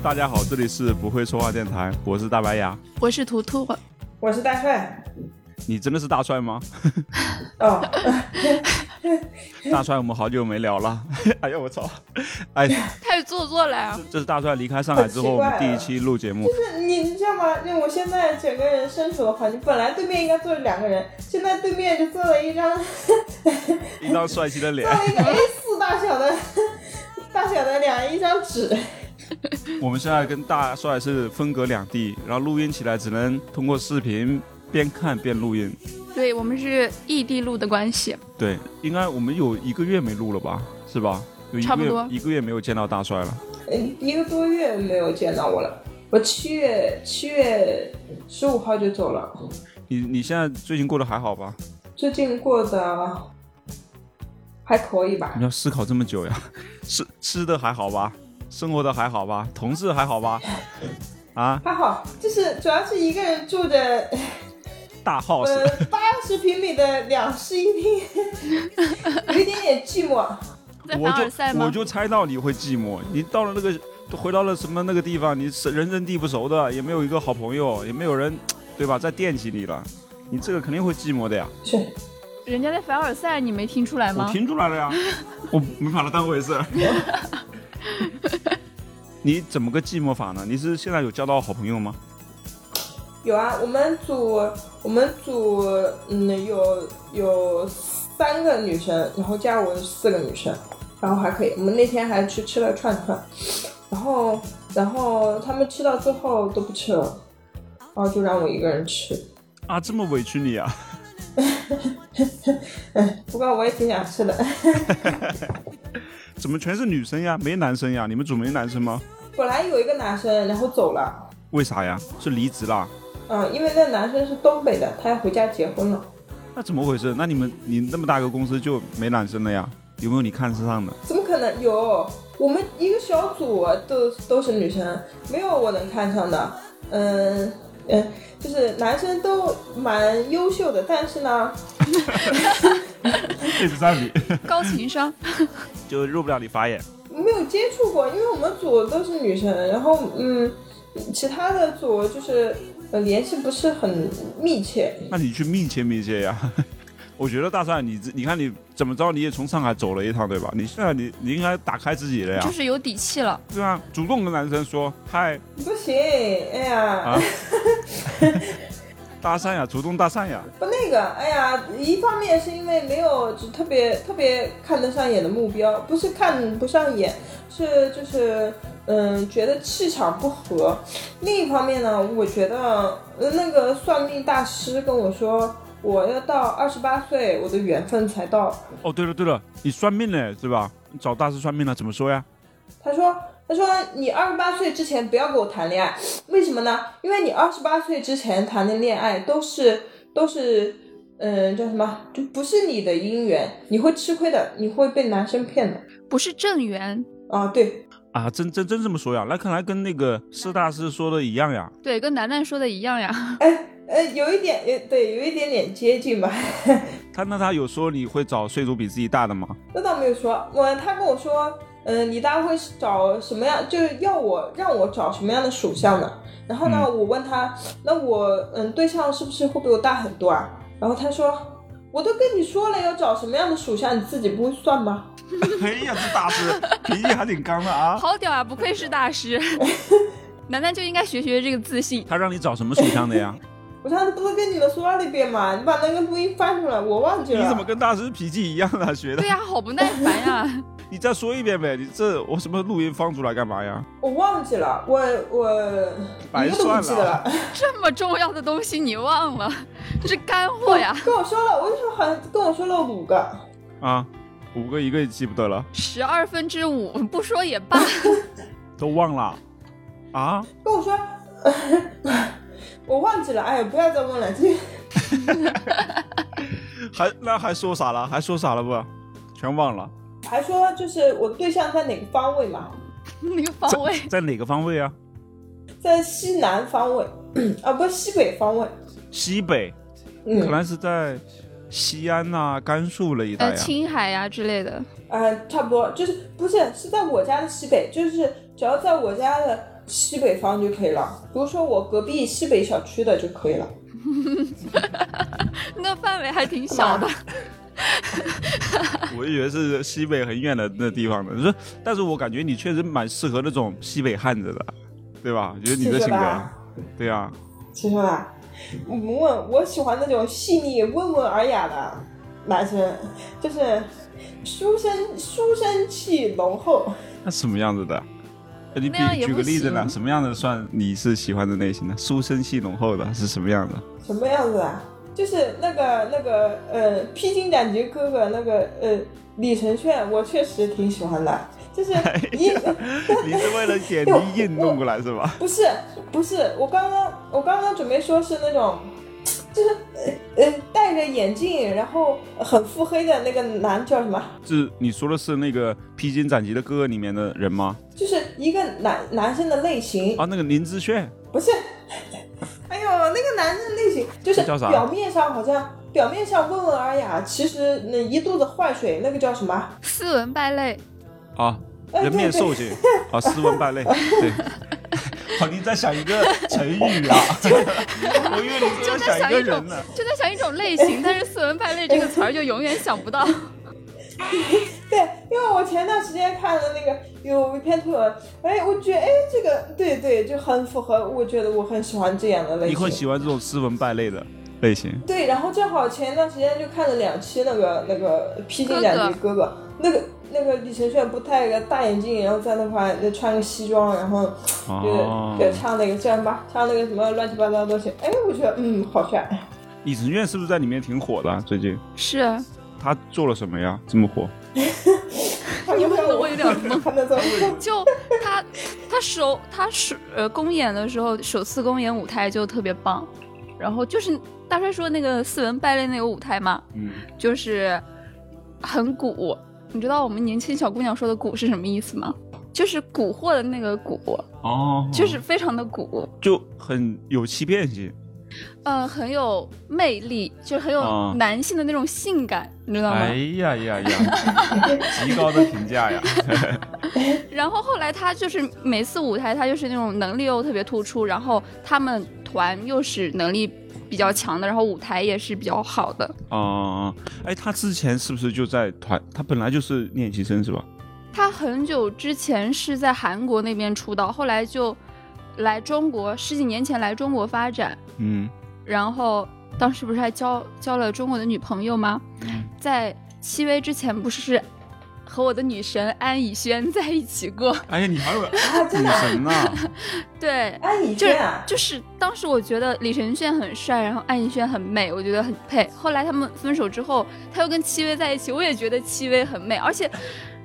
Hello，大家好，这里是不会说话电台，我是大白牙，我是图图，我是大帅。你真的是大帅吗？哦，大帅，我们好久没聊了。哎呀，我操！哎，太做作了呀！这是大帅离开上海之后，我们第一期录节目。就是你，你知道吗？就我现在整个人身处的环境，本来对面应该坐着两个人，现在对面就坐了一张一张帅气的脸，坐了一个 A 四大小的大小的两一张纸。我们现在跟大帅是分隔两地，然后录音起来只能通过视频。边看边录音，对我们是异地录的关系。对，应该我们有一个月没录了吧？是吧？有差不多一个月没有见到大帅了。嗯，一个多月没有见到我了。我七月七月十五号就走了。你你现在最近过得还好吧？最近过得还可以吧？你要思考这么久呀？吃吃的还好吧？生活的还好吧？同事还好吧？啊？还好，就是主要是一个人住的。大 house，呃，八十平米的两室一厅，有一点点寂寞。我就我就猜到你会寂寞。你到了那个，回到了什么那个地方？你是人生地不熟的，也没有一个好朋友，也没有人，对吧？在惦记你了，你这个肯定会寂寞的呀。是，人家在凡尔赛，你没听出来吗？我听出来了呀，我没把它当回事。你怎么个寂寞法呢？你是现在有交到好朋友吗？有啊，我们组我们组嗯有有三个女生，然后加我四个女生，然后还可以。我们那天还去吃了串串，然后然后他们吃到最后都不吃了，然后就让我一个人吃。啊，这么委屈你啊！不过我也挺想吃的。怎么全是女生呀？没男生呀？你们组没男生吗？本来有一个男生，然后走了。为啥呀？是离职了？嗯，因为那男生是东北的，他要回家结婚了。那怎么回事？那你们你那么大个公司就没男生了呀？有没有你看得上的？怎么可能有？我们一个小组都都是女生，没有我能看上的。嗯嗯，就是男生都蛮优秀的，但是呢，一直在你高情商，就入不了你法眼。没有接触过，因为我们组都是女生，然后嗯，其他的组就是。呃，联系不是很密切，那你去密切密切呀。我觉得大帅，你你看你怎么着，你也从上海走了一趟，对吧？你现在你你应该打开自己了呀，就是有底气了，对啊，主动跟男生说嗨，不行，哎呀，搭讪呀，主动搭讪呀。不那个，哎呀，一方面是因为没有就特别特别看得上眼的目标，不是看不上眼，是就是。嗯，觉得气场不合。另一方面呢，我觉得那个算命大师跟我说，我要到二十八岁，我的缘分才到。哦，对了对了，你算命呢，是吧？你找大师算命了，怎么说呀？他说，他说你二十八岁之前不要跟我谈恋爱，为什么呢？因为你二十八岁之前谈的恋爱都是都是，嗯，叫什么？就不是你的姻缘，你会吃亏的，你会被男生骗的，不是正缘啊，对。啊，真真真这么说呀？那看来跟那个施大师说的一样呀。对，跟楠楠说的一样呀。哎，呃，有一点，呃，对，有一点点接近吧。他那他有说你会找岁数比自己大的吗？那倒没有说，我他跟我说，嗯，你大概会找什么样？就是要我让我找什么样的属相呢？然后呢，我问他，那我嗯对象是不是会比我大很多啊？然后他说，我都跟你说了要找什么样的属相，你自己不会算吗？哎呀，这大师脾气还挺刚的啊！好屌啊，不愧是大师。楠楠就应该学学这个自信。他让你找什么属相的呀？我上次不是跟你们说了一遍嘛？你把那个录音翻出来，我忘记了。你怎么跟大师脾气一样啊？学的？对呀，好不耐烦呀！你再说一遍呗！你这我什么录音放出来干嘛呀？我忘记了，我我白算了。这么重要的东西你忘了，这是干货呀！跟我说了，我说好像跟我说了五个啊。五个一个也记不得了，十二分之五不说也罢，都忘了啊？跟我说，我忘记了。哎呀，不要再问了，这还那还说啥了？还说啥了不？全忘了。还说就是我对象在哪个方位嘛？哪个方位？在哪个方位啊？在西南方位 啊，不西北方位。西北，嗯，可能是在。西安呐，甘肃那一带啊，青海呀之类的，呃，差不多，就是不是是在我家的西北，就是只要在我家的西北方就可以了，比如说我隔壁西北小区的就可以了。那范围还挺小的。我以为是西北很远的那地方的，说，但是我感觉你确实蛮适合那种西北汉子的，对吧？觉得你的性格，对啊。其实吧，我我喜欢那种细腻、温文尔雅的男生，就是书生书生气浓厚。那什么样子的？你比举个例子呢？什么样的算你是喜欢的类型呢？书生气浓厚的是什么样的？什么样子啊？就是那个那个呃，披荆斩棘哥哥那个呃，李承铉，我确实挺喜欢的。就是你，你是为了点你硬弄过来是吧？不是不是，我刚刚我刚刚准备说是那种，就是呃呃戴着眼镜，然后很腹黑的那个男叫什么？是你说的是那个披荆斩棘的哥哥里面的人吗？就是一个男男生的类型啊，那个林志炫？不是。哎呦，那个男的类型就是表面上好像表面上温文尔雅，其实那一肚子坏水，那个叫什么？斯文败类。啊，人面兽心啊，斯文败类。对，好，你在想一个成语啊？我以为你就在想一个人呢，就在想一种类型，但是斯文败类这个词儿就永远想不到。对，因为我前段时间看了那个有一篇推文，哎，我觉得哎，这个对对，就很符合，我觉得我很喜欢这样的类型。你会喜欢这种斯文败类的类型？对，然后正好前段时间就看了两期那个那个披荆斩棘哥哥，那个那个李承铉不戴个大眼镜，然后在那块穿个西装，然后就就唱那个叫什么，唱那个什么乱七八糟的东西，哎，我觉得嗯，好帅。李承铉是不是在里面挺火的？最近是。他做了什么呀？这么火？你问的我有点懵。就他，他首他首呃公演的时候，首次公演舞台就特别棒。然后就是大帅说那个四文败类那个舞台嘛，嗯，就是很蛊。你知道我们年轻小姑娘说的“蛊”是什么意思吗？就是蛊惑的那个“蛊”哦，就是非常的蛊，就很有欺骗性。嗯，很有魅力，就是很有男性的那种性感，你知道吗？哎呀呀呀，极高的评价呀！然后后来他就是每次舞台，他就是那种能力又特别突出，然后他们团又是能力比较强的，然后舞台也是比较好的。哦，哎，他之前是不是就在团？他本来就是练习生是吧？他很久之前是在韩国那边出道，后来就。来中国十几年前来中国发展，嗯，然后当时不是还交交了中国的女朋友吗？在戚薇之前不是和我的女神安以轩在一起过？哎呀，你还有女神呢？对，安以轩就是当时我觉得李承铉很帅，然后安以轩很美，我觉得很配。后来他们分手之后，他又跟戚薇在一起，我也觉得戚薇很美，而且。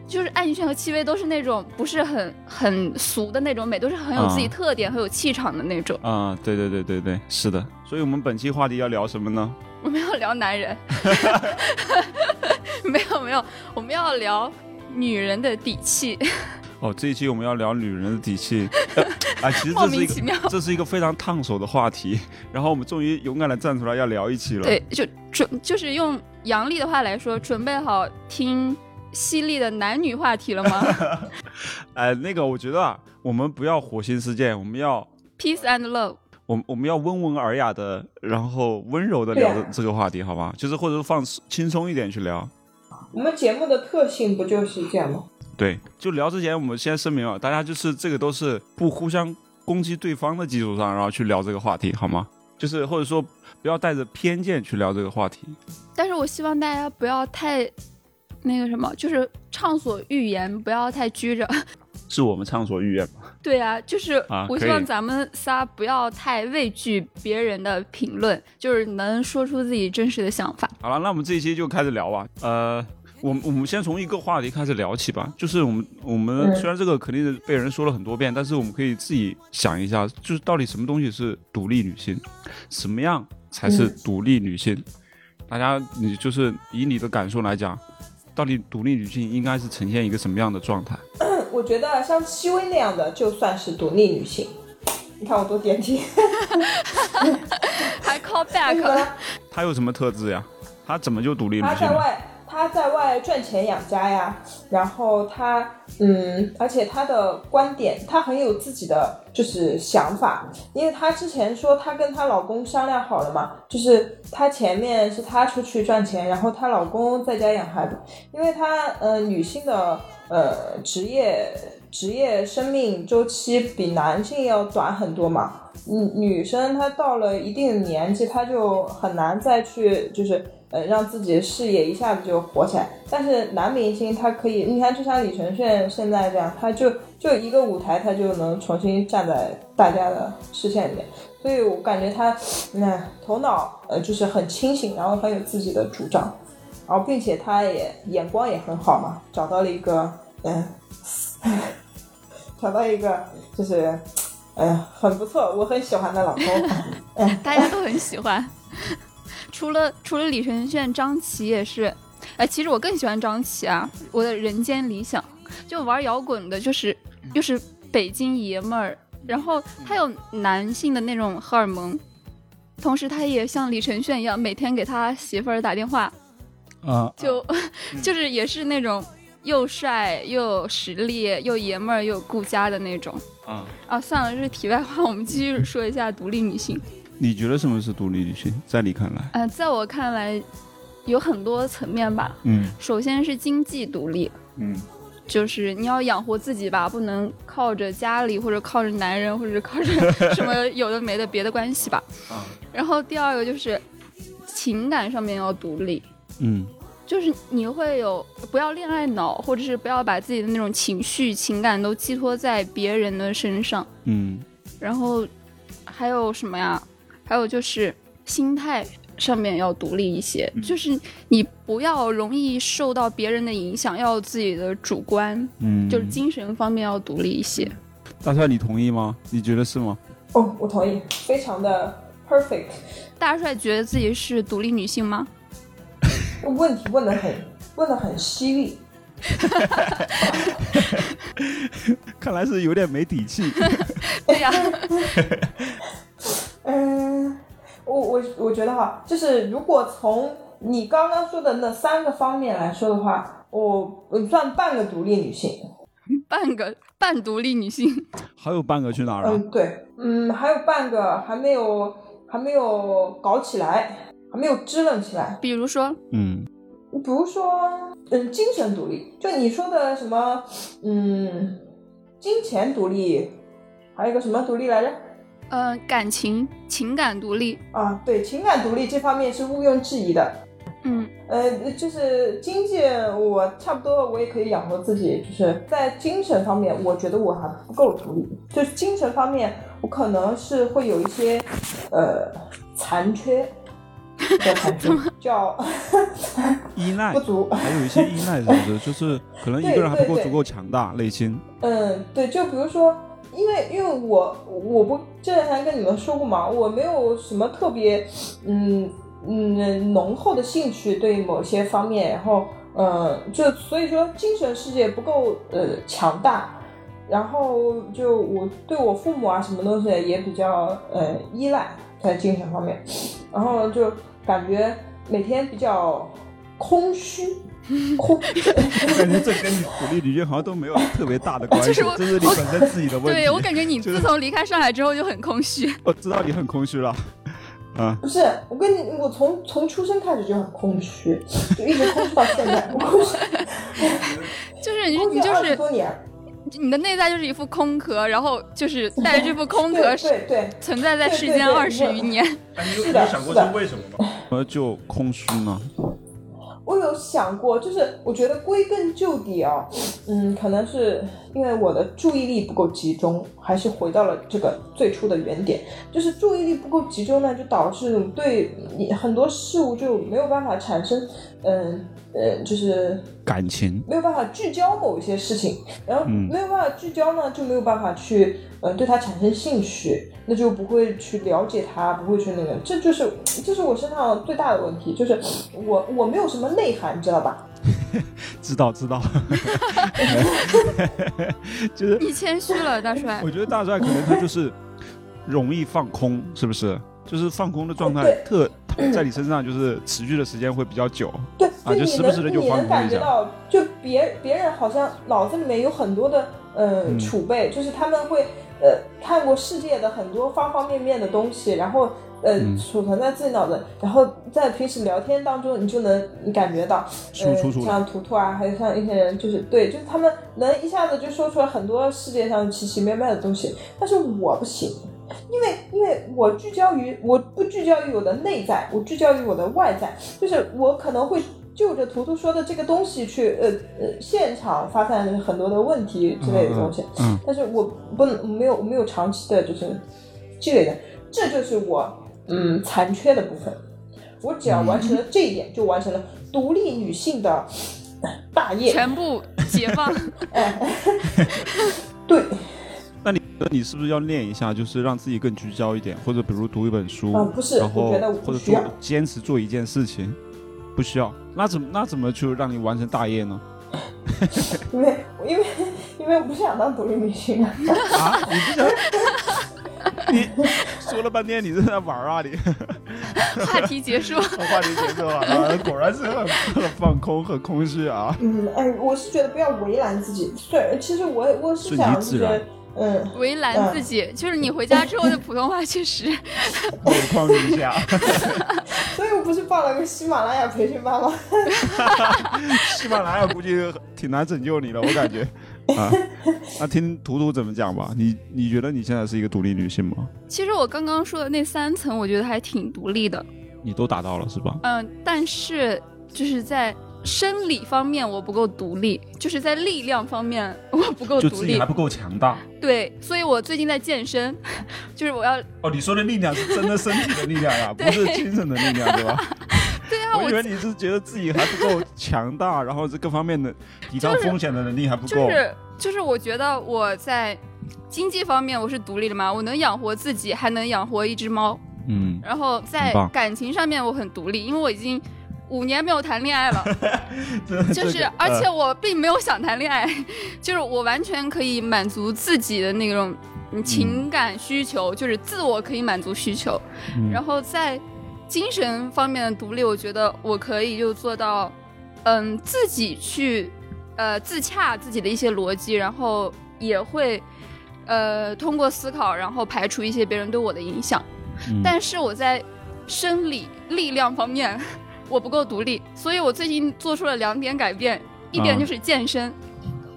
就是安以轩和戚薇都是那种不是很很俗的那种美，都是很有自己特点、很有气场的那种。啊，对对对对对，是的。所以我们本期话题要聊什么呢？我们要聊男人。没有没有，我们要聊女人的底气。哦，这一期我们要聊女人的底气。啊，其实这是一个这是一个非常烫手的话题。然后我们终于勇敢的站出来要聊一期了。对，就准就是用杨丽的话来说，准备好听。犀利的男女话题了吗？哎，那个，我觉得啊，我们不要火星事件，我们要 peace and love。我我们要温文尔雅的，然后温柔的聊这个话题，好吧？就是或者放轻松一点去聊。我们节目的特性不就是这样吗？对，就聊之前，我们先声明啊，大家就是这个都是不互相攻击对方的基础上，然后去聊这个话题，好吗？就是或者说不要带着偏见去聊这个话题。但是我希望大家不要太。那个什么，就是畅所欲言，不要太拘着。是我们畅所欲言吗？对啊，就是我希望咱们仨不要太畏惧别人的评论，就是能说出自己真实的想法。好了，那我们这一期就开始聊吧。呃，我们我们先从一个话题开始聊起吧。就是我们我们虽然这个肯定是被人说了很多遍，但是我们可以自己想一下，就是到底什么东西是独立女性，什么样才是独立女性？大家，你就是以你的感受来讲。到底独立女性应该是呈现一个什么样的状态？我觉得像戚薇那样的就算是独立女性。你看我多点题，还 call back。她有什么特质呀？她怎么就独立女性？她在外，他在外赚钱养家呀，然后他嗯，而且他的观点，他很有自己的就是想法，因为他之前说他跟她老公商量好了嘛，就是他前面是他出去赚钱，然后她老公在家养孩子，因为她呃女性的呃职业职业生命周期比男性要短很多嘛。女女生她到了一定年纪，她就很难再去就是呃让自己的事业一下子就火起来。但是男明星他可以，你看就像李承铉现在这样，他就就一个舞台，他就能重新站在大家的视线里面。所以我感觉他那头脑呃就是很清醒，然后很有自己的主张，然后并且他也眼光也很好嘛，找到了一个嗯，找到一个就是。嗯，很不错，我很喜欢的老公，哎，大家都很喜欢。除了除了李承铉，张琪也是。哎，其实我更喜欢张琪啊，我的人间理想。就玩摇滚的，就是又是北京爷们儿，然后他有男性的那种荷尔蒙，同时他也像李承铉一样，每天给他媳妇儿打电话，啊，就 就是也是那种。又帅又有实力又爷们儿又顾家的那种啊啊！算了，这是题外话，我们继续说一下独立女性。你觉得什么是独立女性？在你看来？嗯，在我看来，有很多层面吧。嗯，首先是经济独立。嗯，就是你要养活自己吧，不能靠着家里或者靠着男人或者靠着什么有的没的别的关系吧。啊。然后第二个就是情感上面要独立。嗯。就是你会有不要恋爱脑，或者是不要把自己的那种情绪、情感都寄托在别人的身上。嗯，然后还有什么呀？还有就是心态上面要独立一些，就是你不要容易受到别人的影响，要有自己的主观。嗯，就是精神方面要独立一些。大帅，你同意吗？你觉得是吗？哦，我同意，非常的 perfect。大帅觉得自己是独立女性吗？问题问的很，问的很犀利，看来是有点没底气。对呀，嗯，我觉得哈，就是如果从你刚刚说的那三个方面来说的话，我我算半个独立女性，半个半独立女性，还有半个去哪儿了？嗯，对，嗯，还有半个还没有还没有搞起来。还没有支棱起来，比如说，嗯，比如说，嗯，精神独立，就你说的什么，嗯，金钱独立，还有一个什么独立来着？呃，感情、情感独立啊，对，情感独立这方面是毋庸置疑的。嗯，呃，就是经济，我差不多我也可以养活自己，就是在精神方面，我觉得我还不够独立，就是精神方面，我可能是会有一些呃残缺。怎么叫 依赖不足？还有一些依赖，是不是？就是可能一个人还不够足够强大内心。嗯，对，就比如说，因为因为我我不这两天跟你们说过嘛，我没有什么特别嗯嗯浓厚的兴趣对某些方面，然后嗯，就所以说精神世界不够呃强大，然后就我对我父母啊什么东西也比较呃依赖。在精神方面，然后就感觉每天比较空虚，我 感觉这跟你独立女性好像都没有特别大的关系，这是你本身自己的问题。对我感觉你自从离开上海之后就很空虚。我 知道你很空虚了，啊。不是，我跟你，我从从出生开始就很空虚，就一直空虚到现在，空虚。就是你，你就是多年。你的内在就是一副空壳，然后就是带着这副空壳存在在世间二十余年。你有想过是为什么吗？么就空虚呢？我有想过，就是我觉得归根究底啊，嗯，可能是因为我的注意力不够集中，还是回到了这个最初的原点，就是注意力不够集中呢，就导致对你很多事物就没有办法产生，嗯。就是感情没有办法聚焦某一些事情，然后没有办法聚焦呢，就没有办法去呃对他产生兴趣，那就不会去了解他，不会去那个，这就是这是我身上最大的问题，就是我我没有什么内涵，知道吧？知 道知道，就是你谦虚了，大帅。我觉得大帅可能他就是容易放空，是不是？就是放空的状态特在你身上就是持续的时间会比较久。对。就你能你能感觉到，就别别人好像脑子里面有很多的呃储备，就是他们会呃看过世界的很多方方面面的东西，然后呃储存在自己脑子，然后在平时聊天当中，你就能感觉到，呃，像图图啊，还有像一些人，就是对，就是他们能一下子就说出来很多世界上奇奇妙妙的东西，但是我不行。因为，因为我聚焦于，我不聚焦于我的内在，我聚焦于我的外在，就是我可能会就着图图说的这个东西去，呃呃，现场发散很多的问题之类的东西，嗯，但是我不能没有没有长期的就是积累的，这就是我嗯残缺的部分，我只要完成了这一点，就完成了独立女性的大业，全部解放，哎，对。那你那你是不是要练一下，就是让自己更聚焦一点，或者比如读一本书，不是，然后或者做坚持做一件事情，不需要。那怎么那怎么就让你完成大业呢？因为因为因为我不想当独立女性啊！啊，你不想？你说了半天，你是在玩啊？你话题结束，话题结束啊！果然是很很放空，很空虚啊。嗯，哎，我是觉得不要为难自己。对，其实我我是想就是。嗯，为难自己，就是你回家之后的普通话确实每况愈下。所以我不是报了个喜马拉雅培训班吗？喜马拉雅估计挺难拯救你的，我感觉。啊，那听图图怎么讲吧？你你觉得你现在是一个独立女性吗？其实我刚刚说的那三层，我觉得还挺独立的。你都达到了是吧？嗯，但是就是在。生理方面我不够独立，就是在力量方面 我不够独立，就自己还不够强大。对，所以我最近在健身，就是我要。哦，你说的力量是真的身体的力量 呀，不是精神的力量，对吧？对啊，我以为你是觉得自己还不够强大，然后这各方面的抵抗风险的能力还不够。就是就是，我觉得我在经济方面我是独立的嘛，我能养活自己，还能养活一只猫。嗯。然后在感情上面我很独立，因为我已经。五年没有谈恋爱了，就是，而且我并没有想谈恋爱，就是我完全可以满足自己的那种情感需求，就是自我可以满足需求。然后在精神方面的独立，我觉得我可以就做到，嗯，自己去呃自洽自己的一些逻辑，然后也会呃通过思考，然后排除一些别人对我的影响。但是我在生理力量方面。我不够独立，所以我最近做出了两点改变，一点就是健身，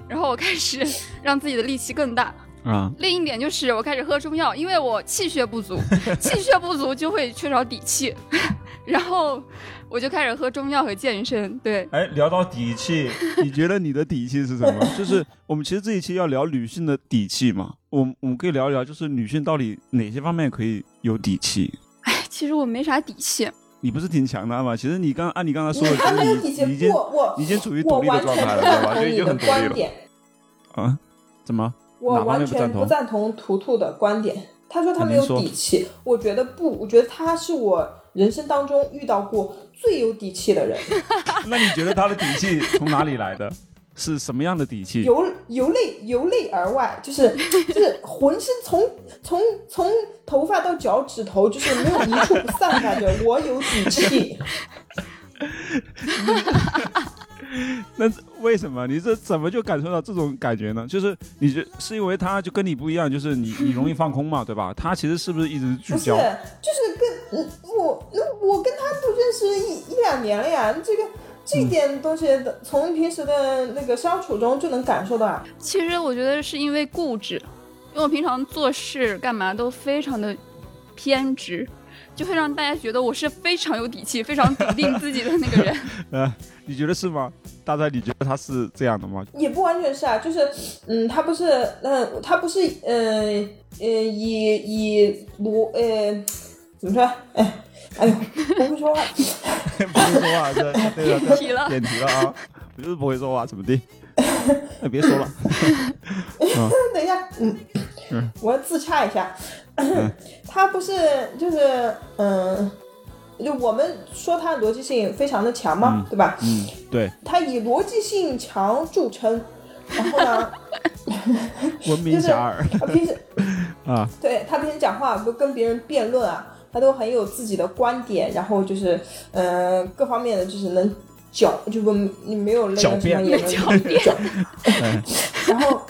然后我开始 让自己的力气更大啊。另一点就是我开始喝中药，因为我气血不足，气血不足就会缺少底气，然后我就开始喝中药和健身。对，哎，聊到底气，你觉得你的底气是什么？就是我们其实这一期要聊女性的底气嘛，我我们可以聊一聊，就是女性到底哪些方面可以有底气？哎，其实我没啥底气。你不是挺强的吗？其实你刚按你刚才说的，你已经已经处于独立的状态了，对吧？就已经很独立了。啊？怎么？我完全不赞同图图的观点。他说他没有底气，我觉得不，我觉得他是我人生当中遇到过最有底气的人。那你觉得他的底气从哪里来的？是什么样的底气？由由内由内而外，就是就是浑身从从从头发到脚趾头，就是没有一处不散发着我有底气。那为什么你这怎么就感受到这种感觉呢？就是你觉是因为他就跟你不一样，就是你你容易放空嘛，对吧？他其实是不是一直聚焦？就是跟我我跟他都认识一一两年了呀，这个。这点东西从平时的那个相处中就能感受到啊。其实我觉得是因为固执，因为我平常做事干嘛都非常的偏执，就会让大家觉得我是非常有底气、非常笃定自己的那个人。呃，你觉得是吗？大概你觉得他是这样的吗？也不完全是啊，就是，嗯，他不是，嗯，他不是，嗯，呃，以以逻，呃，怎么说？哎。哎呦，不会说话，不会说话，这那个点题了，点题了啊！我就是不会说话，怎么地？那 别说了。等一下，嗯，我要自洽一下。他不是就是嗯，就我们说他逻辑性非常的强嘛，对吧？嗯，对。他以逻辑性强著称，然后呢，文明侠他平时啊，对他平时讲话不跟别人辩论啊。他都很有自己的观点，然后就是，呃，各方面的就是能狡，就不你没有那个什么也能狡辩，然后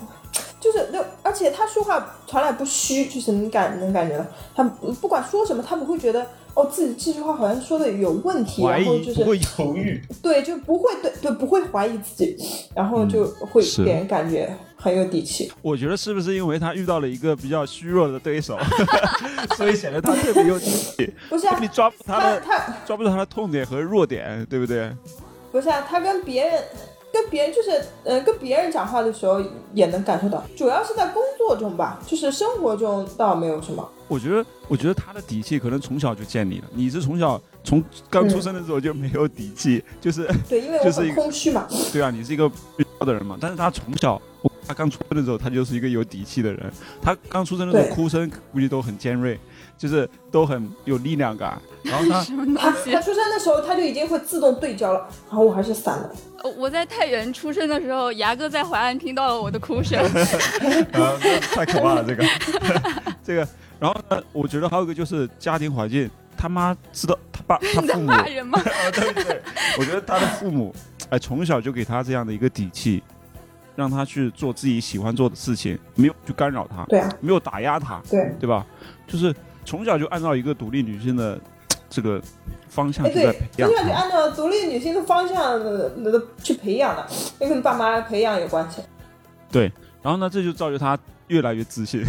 就是就而且他说话从来不虚，就是能感能感觉到他不管说什么，他不会觉得哦自己这句话好像说的有问题，然后就是不会犹豫，对，就不会对对不会怀疑自己，然后就会给人感觉。很有底气，我觉得是不是因为他遇到了一个比较虚弱的对手，所以显得他特别有底气？不是啊，你抓不他的他抓不到他的痛点和弱点，对不对？不是啊，他跟别人跟别人就是呃跟别人讲话的时候也能感受到，主要是在工作中吧，就是生活中倒没有什么。我觉得我觉得他的底气可能从小就建立了，你是从小从刚出生的时候就没有底气，就是对，因为就是空虚嘛。对啊，你是一个的人嘛，但是他从小。他刚出生的时候，他就是一个有底气的人。他刚出生的时候，哭声估计都很尖锐，就是都很有力量感。然后他 他他出生的时候，他就已经会自动对焦了。然后我还是散了。我在太原出生的时候，牙哥在淮安听到了我的哭声。太可怕了，这个这个。然后呢，我觉得还有一个就是家庭环境，他妈知道他爸他父母。人吗？对对，我觉得他的父母哎，从小就给他这样的一个底气。让他去做自己喜欢做的事情，没有去干扰他，对啊，没有打压他，对对吧？就是从小就按照一个独立女性的 这个方向去在培养，从小就按照独立女性的方向的去培养的，跟爸妈培养有关系。对，然后呢，这就造就她越来越自信。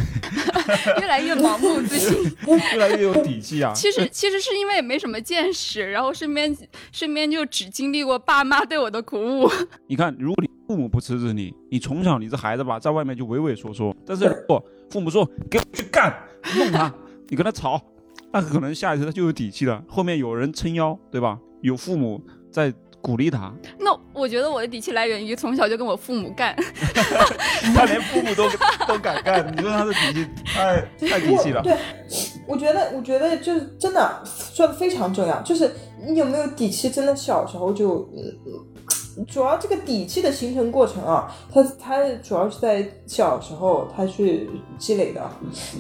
越来越盲目自信，越来越有底气啊！其实其实是因为也没什么见识，然后身边身边就只经历过爸妈对我的鼓舞。你看，如果你父母不支持你，你从小你这孩子吧，在外面就畏畏缩缩；但是如果父母说给我去干，弄他，你跟他吵，那可能下一次他就有底气了。后面有人撑腰，对吧？有父母在。鼓励他。那我觉得我的底气来源于从小就跟我父母干。他连父母都 都敢干，你说他的底气太太底气了。对，我觉得，我觉得就是真的说的非常重要，就是你有没有底气，真的小时候就。主要这个底气的形成过程啊，它它主要是在小时候他去积累的。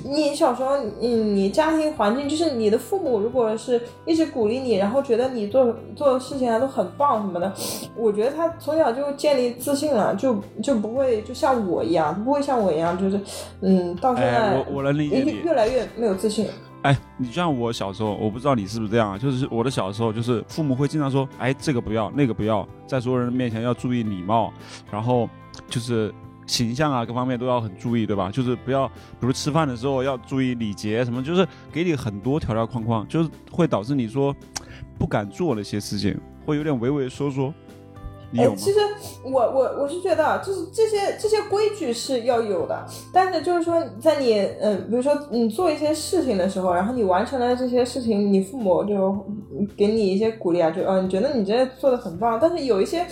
你小时候，你你家庭环境就是你的父母，如果是一直鼓励你，然后觉得你做做的事情啊都很棒什么的，我觉得他从小就建立自信了，就就不会就像我一样，不会像我一样，就是嗯，到现在我我能理解越来越没有自信。哎，你像我小时候，我不知道你是不是这样啊？就是我的小时候，就是父母会经常说，哎，这个不要，那个不要，在所有人面前要注意礼貌，然后就是形象啊，各方面都要很注意，对吧？就是不要，比如吃饭的时候要注意礼节什么，就是给你很多条条框框，就是会导致你说不敢做那些事情，会有点畏畏缩缩。哎，其实我我我是觉得，就是这些这些规矩是要有的，但是就是说，在你嗯，比如说你做一些事情的时候，然后你完成了这些事情，你父母就给你一些鼓励啊，就嗯，你觉得你这做的很棒。但是有一些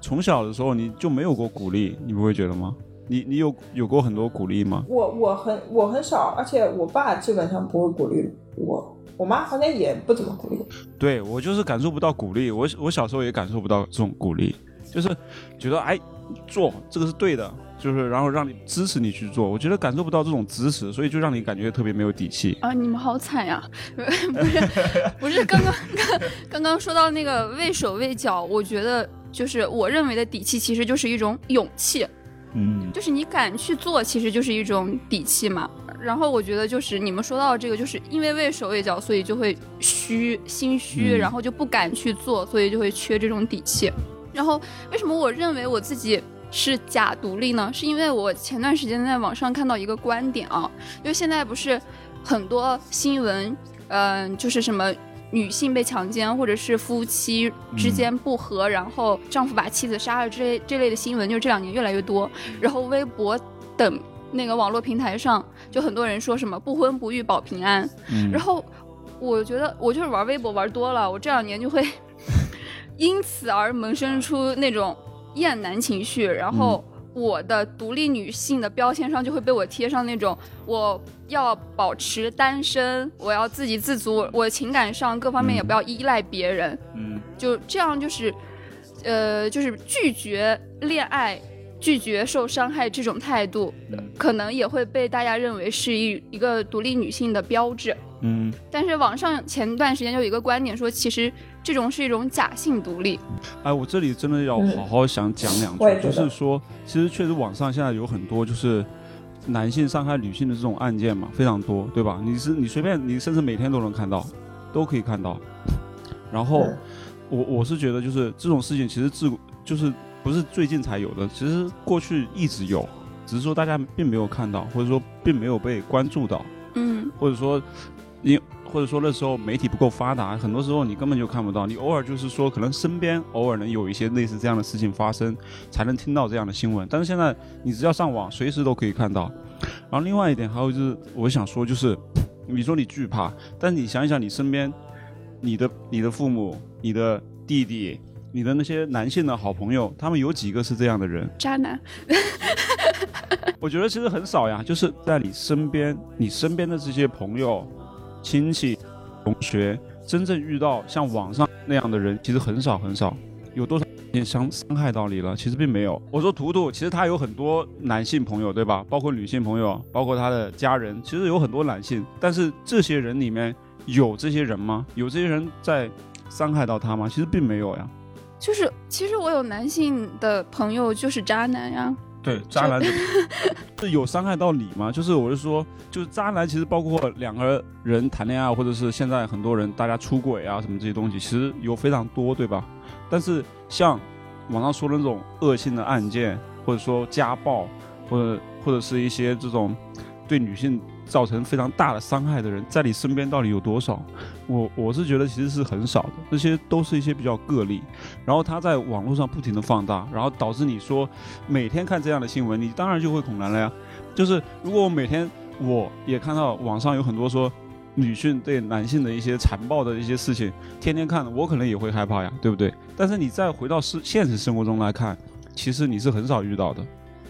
从小的时候你就没有过鼓励，你不会觉得吗？你你有有过很多鼓励吗？我我很我很少，而且我爸基本上不会鼓励我。我妈好像也不怎么鼓励，对我就是感受不到鼓励。我我小时候也感受不到这种鼓励，就是觉得哎做这个是对的，就是然后让你支持你去做。我觉得感受不到这种支持，所以就让你感觉特别没有底气啊！你们好惨呀！不 是不是，刚刚 刚刚刚说到那个畏手畏脚，我觉得就是我认为的底气，其实就是一种勇气。嗯，就是你敢去做，其实就是一种底气嘛。然后我觉得就是你们说到这个，就是因为畏手畏脚，所以就会虚心虚，然后就不敢去做，所以就会缺这种底气。然后为什么我认为我自己是假独立呢？是因为我前段时间在网上看到一个观点啊，因为现在不是很多新闻，嗯，就是什么女性被强奸，或者是夫妻之间不和，然后丈夫把妻子杀了这类这类的新闻，就这两年越来越多。然后微博等。那个网络平台上，就很多人说什么不婚不育保平安，然后我觉得我就是玩微博玩多了，我这两年就会 因此而萌生出那种厌男情绪，然后我的独立女性的标签上就会被我贴上那种我要保持单身，我要自给自足，我情感上各方面也不要依赖别人，嗯，就这样就是，呃，就是拒绝恋爱。拒绝受伤害这种态度，可能也会被大家认为是一一个独立女性的标志。嗯，但是网上前段时间就有一个观点说，其实这种是一种假性独立。哎，我这里真的要好好想讲两句，就是说，其实确实网上现在有很多就是男性伤害女性的这种案件嘛，非常多，对吧？你是你随便你甚至每天都能看到，都可以看到。然后我我是觉得就是这种事情其实自就是不是最近才有的，其实过去一直有，只是说大家并没有看到，或者说并没有被关注到，嗯，或者说你。或者说那时候媒体不够发达，很多时候你根本就看不到。你偶尔就是说，可能身边偶尔能有一些类似这样的事情发生，才能听到这样的新闻。但是现在你只要上网，随时都可以看到。然后另外一点还有就是，我想说就是，你说你惧怕，但你想一想，你身边，你的你的父母、你的弟弟、你的那些男性的好朋友，他们有几个是这样的人？渣男。我觉得其实很少呀，就是在你身边，你身边的这些朋友。亲戚、同学，真正遇到像网上那样的人，其实很少很少。有多少人伤伤害到你了？其实并没有。我说图图，其实他有很多男性朋友，对吧？包括女性朋友，包括他的家人，其实有很多男性。但是这些人里面有这些人吗？有这些人在伤害到他吗？其实并没有呀。就是，其实我有男性的朋友，就是渣男呀。对，渣男 是有伤害到你吗？就是我是说，就是渣男其实包括两个人谈恋爱，或者是现在很多人大家出轨啊什么这些东西，其实有非常多，对吧？但是像网上说的那种恶性的案件，或者说家暴，或者或者是一些这种对女性。造成非常大的伤害的人，在你身边到底有多少？我我是觉得其实是很少的，这些都是一些比较个例。然后他在网络上不停的放大，然后导致你说每天看这样的新闻，你当然就会恐男了呀。就是如果我每天我也看到网上有很多说女性对男性的一些残暴的一些事情，天天看，我可能也会害怕呀，对不对？但是你再回到是现实生活中来看，其实你是很少遇到的。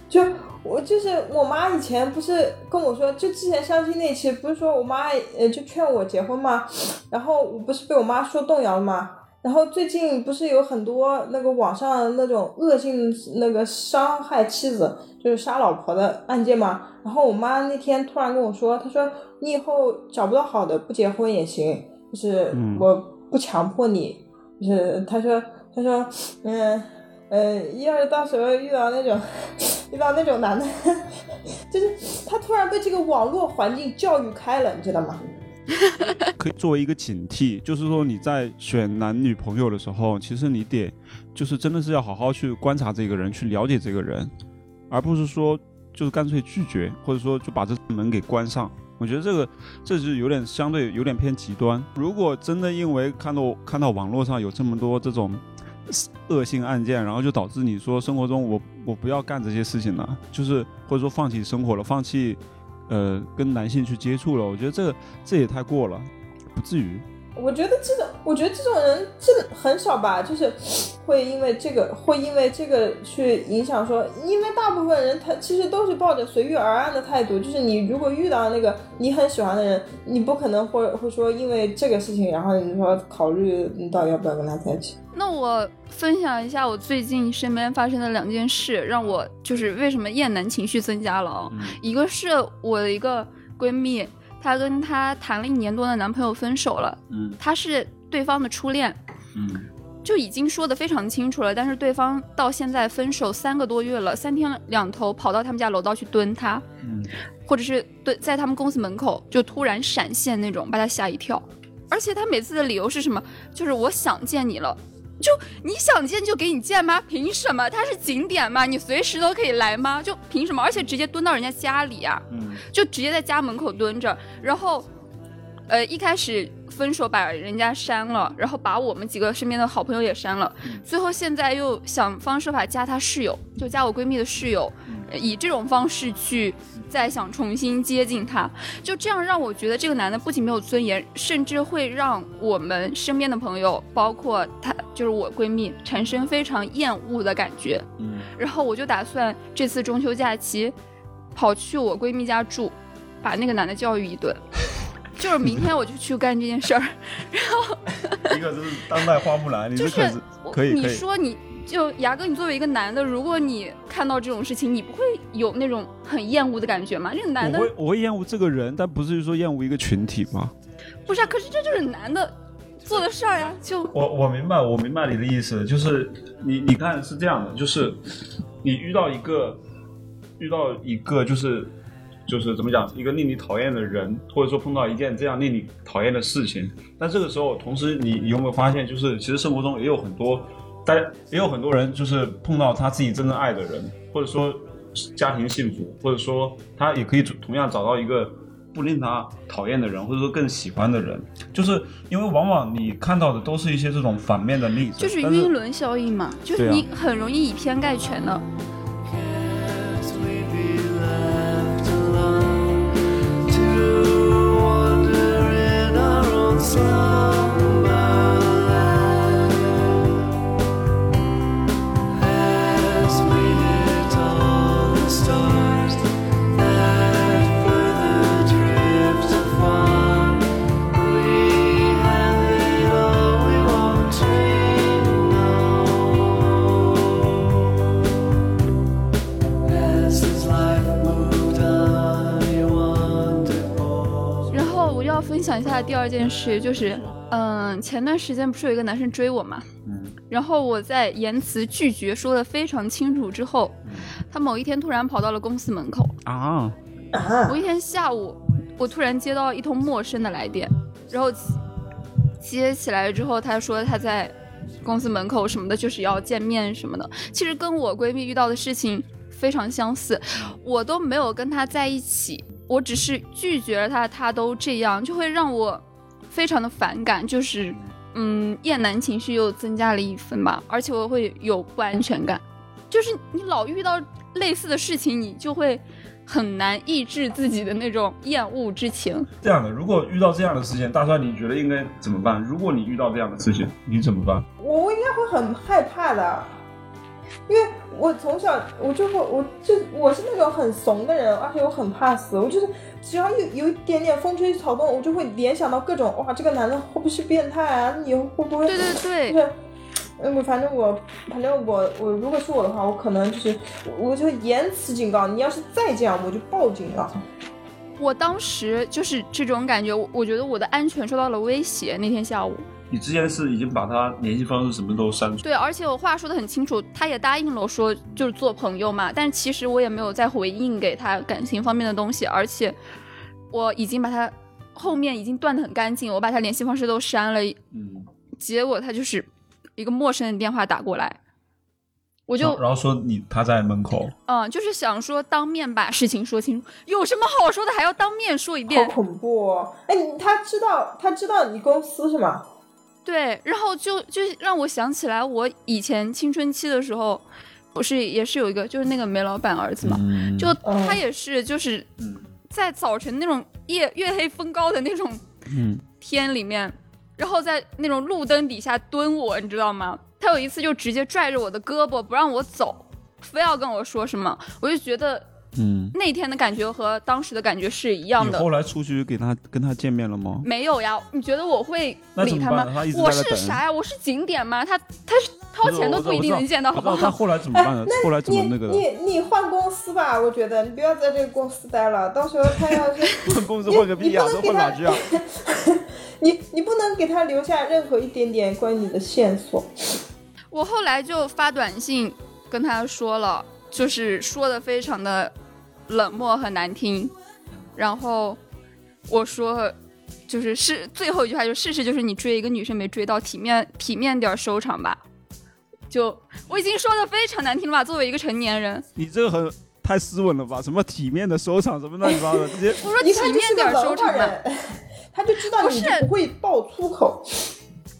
就。我就是我妈以前不是跟我说，就之前相亲那期不是说我妈呃就劝我结婚吗？然后我不是被我妈说动摇了吗？然后最近不是有很多那个网上那种恶性那个伤害妻子，就是杀老婆的案件吗？然后我妈那天突然跟我说，她说你以后找不到好的不结婚也行，就是我不强迫你，就是她说她说嗯。嗯，要是到时候遇到那种 遇到那种男的，就是他突然被这个网络环境教育开了，你知道吗？可以作为一个警惕，就是说你在选男女朋友的时候，其实你得就是真的是要好好去观察这个人，去了解这个人，而不是说就是干脆拒绝，或者说就把这门给关上。我觉得这个这就有点相对有点偏极端。如果真的因为看到看到网络上有这么多这种。恶性案件，然后就导致你说生活中我我不要干这些事情了，就是或者说放弃生活了，放弃呃跟男性去接触了。我觉得这个这也太过了，不至于。我觉得这种，我觉得这种人真很少吧，就是会因为这个，会因为这个去影响说，因为大部分人他其实都是抱着随遇而安的态度，就是你如果遇到那个你很喜欢的人，你不可能会会说因为这个事情，然后你说考虑你到底要不要跟他在一起。那我分享一下我最近身边发生的两件事，让我就是为什么厌男情绪增加了啊？一个是我的一个闺蜜。她跟她谈了一年多的男朋友分手了，嗯，她是对方的初恋，嗯，就已经说的非常清楚了。但是对方到现在分手三个多月了，三天两头跑到他们家楼道去蹲她，嗯，或者是蹲在他们公司门口就突然闪现那种，把她吓一跳。而且他每次的理由是什么？就是我想见你了。就你想见就给你见吗？凭什么？它是景点吗？你随时都可以来吗？就凭什么？而且直接蹲到人家家里啊，就直接在家门口蹲着。然后，呃，一开始分手把人家删了，然后把我们几个身边的好朋友也删了。最后现在又想方设法加他室友，就加我闺蜜的室友，以这种方式去。再想重新接近他，就这样让我觉得这个男的不仅没有尊严，甚至会让我们身边的朋友，包括他，就是我闺蜜，产生非常厌恶的感觉。嗯，然后我就打算这次中秋假期跑去我闺蜜家住，把那个男的教育一顿。就是明天我就去干这件事儿。然后，你可是当代花木兰，你是可以，你说你。就牙哥，你作为一个男的，如果你看到这种事情，你不会有那种很厌恶的感觉吗？这个男的，我会我会厌恶这个人，但不至于说厌恶一个群体吗？不是啊，可是这就是男的做的事儿呀。就我我明白，我明白你的意思，就是你你看是这样的，就是你遇到一个遇到一个就是就是怎么讲，一个令你讨厌的人，或者说碰到一件这样令你讨厌的事情，但这个时候，同时你有没有发现，就是其实生活中也有很多，大家也有很多人，就是碰到他自己真正爱的人，或者说家庭幸福，或者说他也可以同样找到一个。不令他讨厌的人，或者说更喜欢的人，就是因为往往你看到的都是一些这种反面的例子，就是晕轮效应嘛，就是你很容易以偏概全的。件事，就是，嗯，前段时间不是有一个男生追我嘛，嗯，然后我在言辞拒绝说的非常清楚之后，他某一天突然跑到了公司门口啊，某一天下午，我突然接到一通陌生的来电，然后接起来之后，他说他在公司门口什么的，就是要见面什么的，其实跟我闺蜜遇到的事情非常相似，我都没有跟他在一起。我只是拒绝了他，他都这样，就会让我非常的反感，就是嗯，厌男情绪又增加了一分吧，而且我会有不安全感，就是你老遇到类似的事情，你就会很难抑制自己的那种厌恶之情。这样的，如果遇到这样的事情，大帅你觉得应该怎么办？如果你遇到这样的事情，你怎么办？我我应该会很害怕的。因为我从小我就会，我就我是那种很怂的人，而且我很怕死。我就是只要有有一点点风吹草动，我就会联想到各种哇，这个男的会不会是变态啊？你会不会？对对对。就是，嗯，反正我，反正我，我如果是我的话，我可能就是，我就言辞警告你，要是再这样，我就报警了。我当时就是这种感觉，我我觉得我的安全受到了威胁。那天下午。你之前是已经把他联系方式什么都删除？对，而且我话说的很清楚，他也答应了我说就是做朋友嘛。但其实我也没有再回应给他感情方面的东西，而且我已经把他后面已经断的很干净，我把他联系方式都删了。嗯。结果他就是一个陌生的电话打过来，我就然后说你他在门口。嗯，就是想说当面把事情说清楚，有什么好说的还要当面说一遍？好恐怖！哎，他知道他知道你公司是吗？对，然后就就让我想起来，我以前青春期的时候，不是也是有一个，就是那个煤老板儿子嘛，就他也是就是在早晨那种夜月黑风高的那种天里面，然后在那种路灯底下蹲我，你知道吗？他有一次就直接拽着我的胳膊不让我走，非要跟我说什么，我就觉得。嗯，那天的感觉和当时的感觉是一样的。后来出去给他跟他见面了吗？没有呀。你觉得我会理他吗？我是啥呀？我是景点吗？他他掏钱都不一定能见到，好不好？他后来怎么办呢？后来怎么那个？你你换公司吧，我觉得你不要在这个公司待了，到时候他要是 换公司换个屁啊，都换哪去啊？你你不能给他留下任何一点点关于你的线索。我后来就发短信跟他说了。就是说的非常的冷漠和难听，然后我说，就是是最后一句话，就事实就是你追一个女生没追到，体面体面点收场吧。就我已经说的非常难听了吧？作为一个成年人，你这个很太斯文了吧？什么体面的收场，什么乱七八糟的，直接我说体面点收场吧。他就知道你不会爆粗口。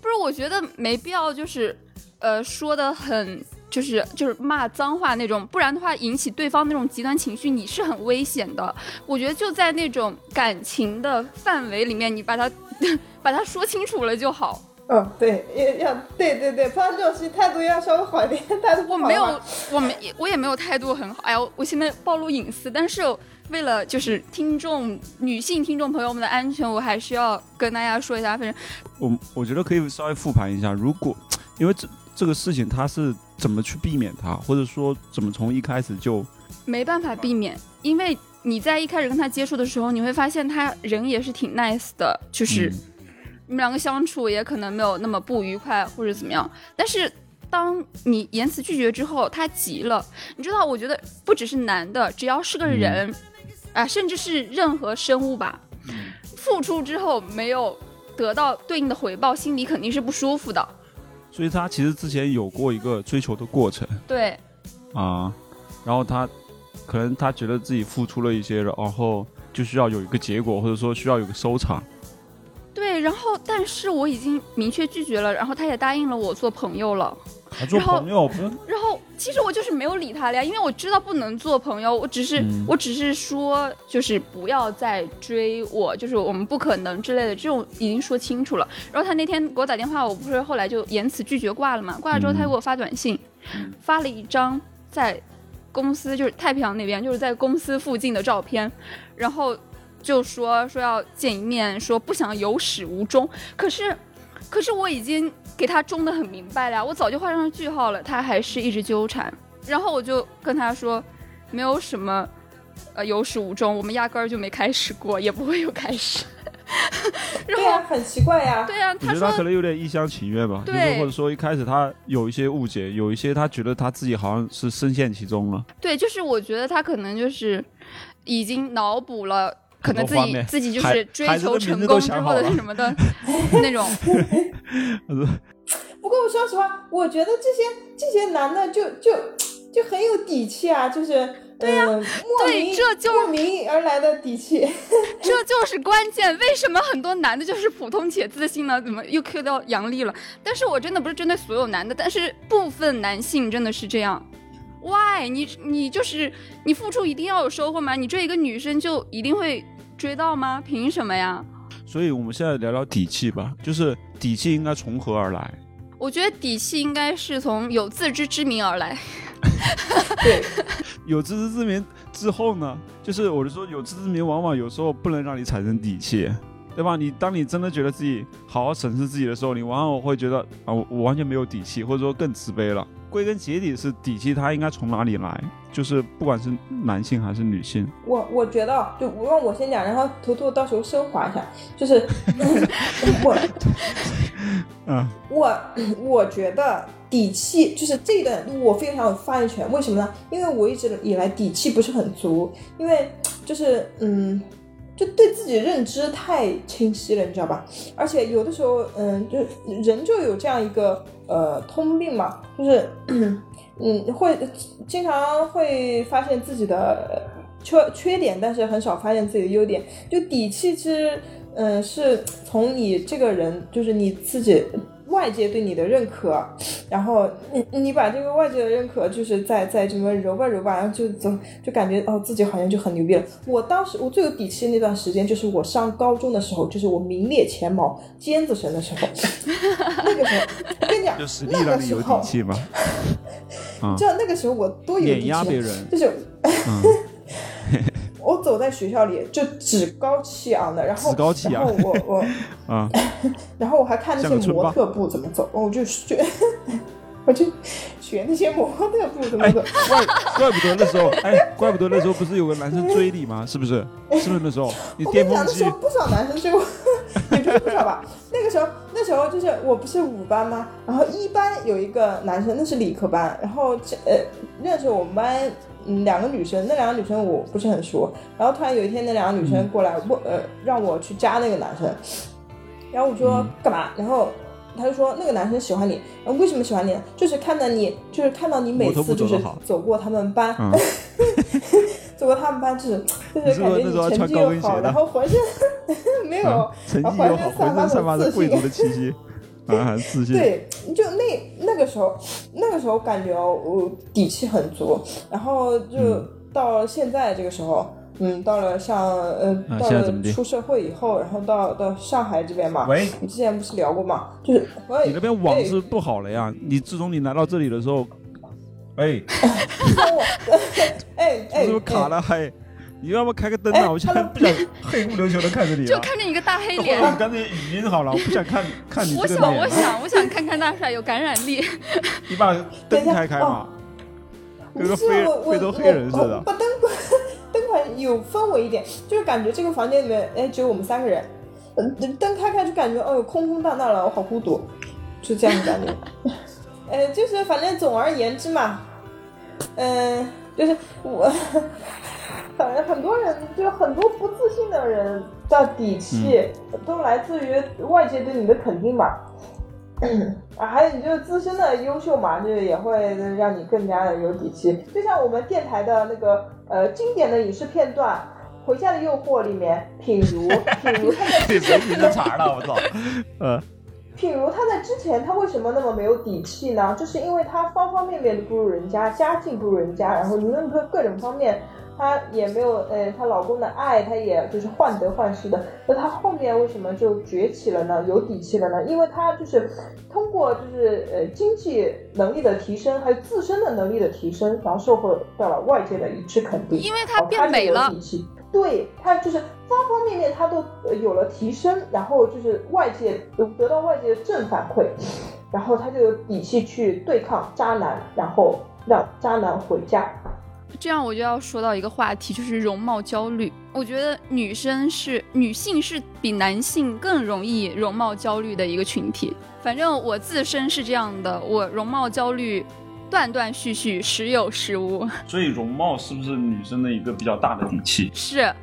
不是，我觉得没必要，就是呃说的很。就是就是骂脏话那种，不然的话引起对方那种极端情绪，你是很危险的。我觉得就在那种感情的范围里面，你把它 把它说清楚了就好。嗯，对，要要对对对，碰到这种事情态度要稍微好一点，态度不好。我没有，我没我也没有态度很好。哎呀，我现在暴露隐私，但是为了就是听众女性听众朋友们的安全，我还是要跟大家说一下。反正我我觉得可以稍微复盘一下，如果因为这这个事情它是。怎么去避免他，或者说怎么从一开始就没办法避免？因为你在一开始跟他接触的时候，你会发现他人也是挺 nice 的，就是你们两个相处也可能没有那么不愉快或者怎么样。但是当你言辞拒绝之后，他急了。你知道，我觉得不只是男的，只要是个人，啊，甚至是任何生物吧，付出之后没有得到对应的回报，心里肯定是不舒服的。所以他其实之前有过一个追求的过程。对。啊，然后他可能他觉得自己付出了一些，然后就需要有一个结果，或者说需要有个收场。对，然后但是我已经明确拒绝了，然后他也答应了我做朋友了。做朋友？然后其实我就是没有理他了呀，因为我知道不能做朋友，我只是我只是说就是不要再追我，就是我们不可能之类的，这种已经说清楚了。然后他那天给我打电话，我不是后来就言辞拒绝挂了嘛？挂了之后他给我发短信，发了一张在公司就是太平洋那边就是在公司附近的照片，然后。就说说要见一面，说不想有始无终。可是，可是我已经给他中的很明白了，我早就画上句号了，他还是一直纠缠。然后我就跟他说，没有什么，呃，有始无终，我们压根儿就没开始过，也不会有开始。对呀，很奇怪呀。对呀，他说他可能有点一厢情愿吧，就是或者说一开始他有一些误解，有一些他觉得他自己好像是深陷其中了。对，就是我觉得他可能就是已经脑补了。可能自己自己就是追求成功之后的什么的那种。不过我说实话，我觉得这些这些男的就就就很有底气啊，就是对呀，对，这就莫名而来的底气，这就是关键。为什么很多男的就是普通且自信呢？怎么又 Q 到杨笠了？但是我真的不是针对所有男的，但是部分男性真的是这样。Why？你你就是你付出一定要有收获吗？你追一个女生就一定会追到吗？凭什么呀？所以我们现在聊聊底气吧，就是底气应该从何而来？我觉得底气应该是从有自知之明而来。对，有自知之明之后呢，就是我就说有自知之明，往往有时候不能让你产生底气，对吧？你当你真的觉得自己好好审视自己的时候，你往往会觉得啊，我我完全没有底气，或者说更自卑了。归根结底是底气，它应该从哪里来？就是不管是男性还是女性，我我觉得，就让我先讲，然后图图到时候升华一下。就是 我，嗯，我我觉得底气就是这段我非常有发言权。为什么呢？因为我一直以来底气不是很足，因为就是嗯。就对自己认知太清晰了，你知道吧？而且有的时候，嗯，就人就有这样一个呃通病嘛，就是嗯会经常会发现自己的缺缺点，但是很少发现自己的优点。就底气其实，嗯，是从你这个人，就是你自己。外界对你的认可，然后你你把这个外界的认可，就是在在什么揉吧揉吧，然后就总就感觉哦自己好像就很牛逼了。我当时我最有底气那段时间，就是我上高中的时候，就是我名列前茅、尖子生的 时候。那个时候，我跟你讲，那个时候，你知道那个时候我多有底气，就是。我走在学校里就趾高气昂的，然后然后我我 啊，然后我还看那些模特步怎么走，我就学，我就学那些模特步怎么走。怪怪不得那时候，哎，怪不得那时候不是有个男生追你吗？是不是？是不是那时候？你巅峰期。那时候不少男生追我，也不是不少吧？那个时候那时候就是我不是五班吗？然后一班有一个男生，那是理科班，然后这呃认识我们班。嗯，两个女生，那两个女生我不是很熟。然后突然有一天，那两个女生过来问，呃，让我去加那个男生。然后我说干嘛？然后他就说那个男生喜欢你。然后为什么喜欢你？就是看到你，就是看到你每次就是走过他们班，走过他们班就是就是感觉你成绩又好，然后浑身 没有，成绩又好，浑身散发着 贵族的气息。对，就那那个时候，那个时候感觉我底气很足，然后就到现在这个时候，嗯，到了像呃，到了出社会以后，然后到到上海这边嘛，喂，你之前不是聊过吗？就是你那边网是不好了呀？你自从你来到这里的时候，哎，哎 哎，是不是卡了？还。你要不开个灯啊？我现在不想黑不溜秋的看着你，就看着一个大黑脸。我干脆语音好了，我不想看看你。我想，我想，我想看看大帅有感染力。你把灯开开嘛，跟个非非洲黑人似的。把灯关，灯关有氛围一点，就是感觉这个房间里面哎只有我们三个人。嗯灯开开就感觉，哦，空空荡荡了，我好孤独，就这样的感觉。呃，就是反正总而言之嘛，嗯，就是我，反正很多人就很多不自信的人的底气都来自于外界对你的肯定嘛。啊，还有你就是自身的优秀嘛，就是也会让你更加的有底气。就像我们电台的那个呃经典的影视片段《回家的诱惑》里面，品如 品如他在这谁名字茬了？我操，呃。品如他在之前，他为什么那么没有底气呢？就是因为他方方面面都不如人家，家境不如人家，然后无论各各种方面，她也没有，呃，她老公的爱，她也就是患得患失的。那她后面为什么就崛起了呢？有底气了呢？因为她就是通过就是呃经济能力的提升，还有自身的能力的提升，然后受获到了外界的一致肯定。因为她变美了。对她就是方方面面她都有了提升，然后就是外界得到外界的正反馈，然后她就有底气去对抗渣男，然后让渣男回家。这样我就要说到一个话题，就是容貌焦虑。我觉得女生是女性是比男性更容易容貌焦虑的一个群体。反正我自身是这样的，我容貌焦虑。断断续续，时有时无。所以容貌是不是女生的一个比较大的底气？是，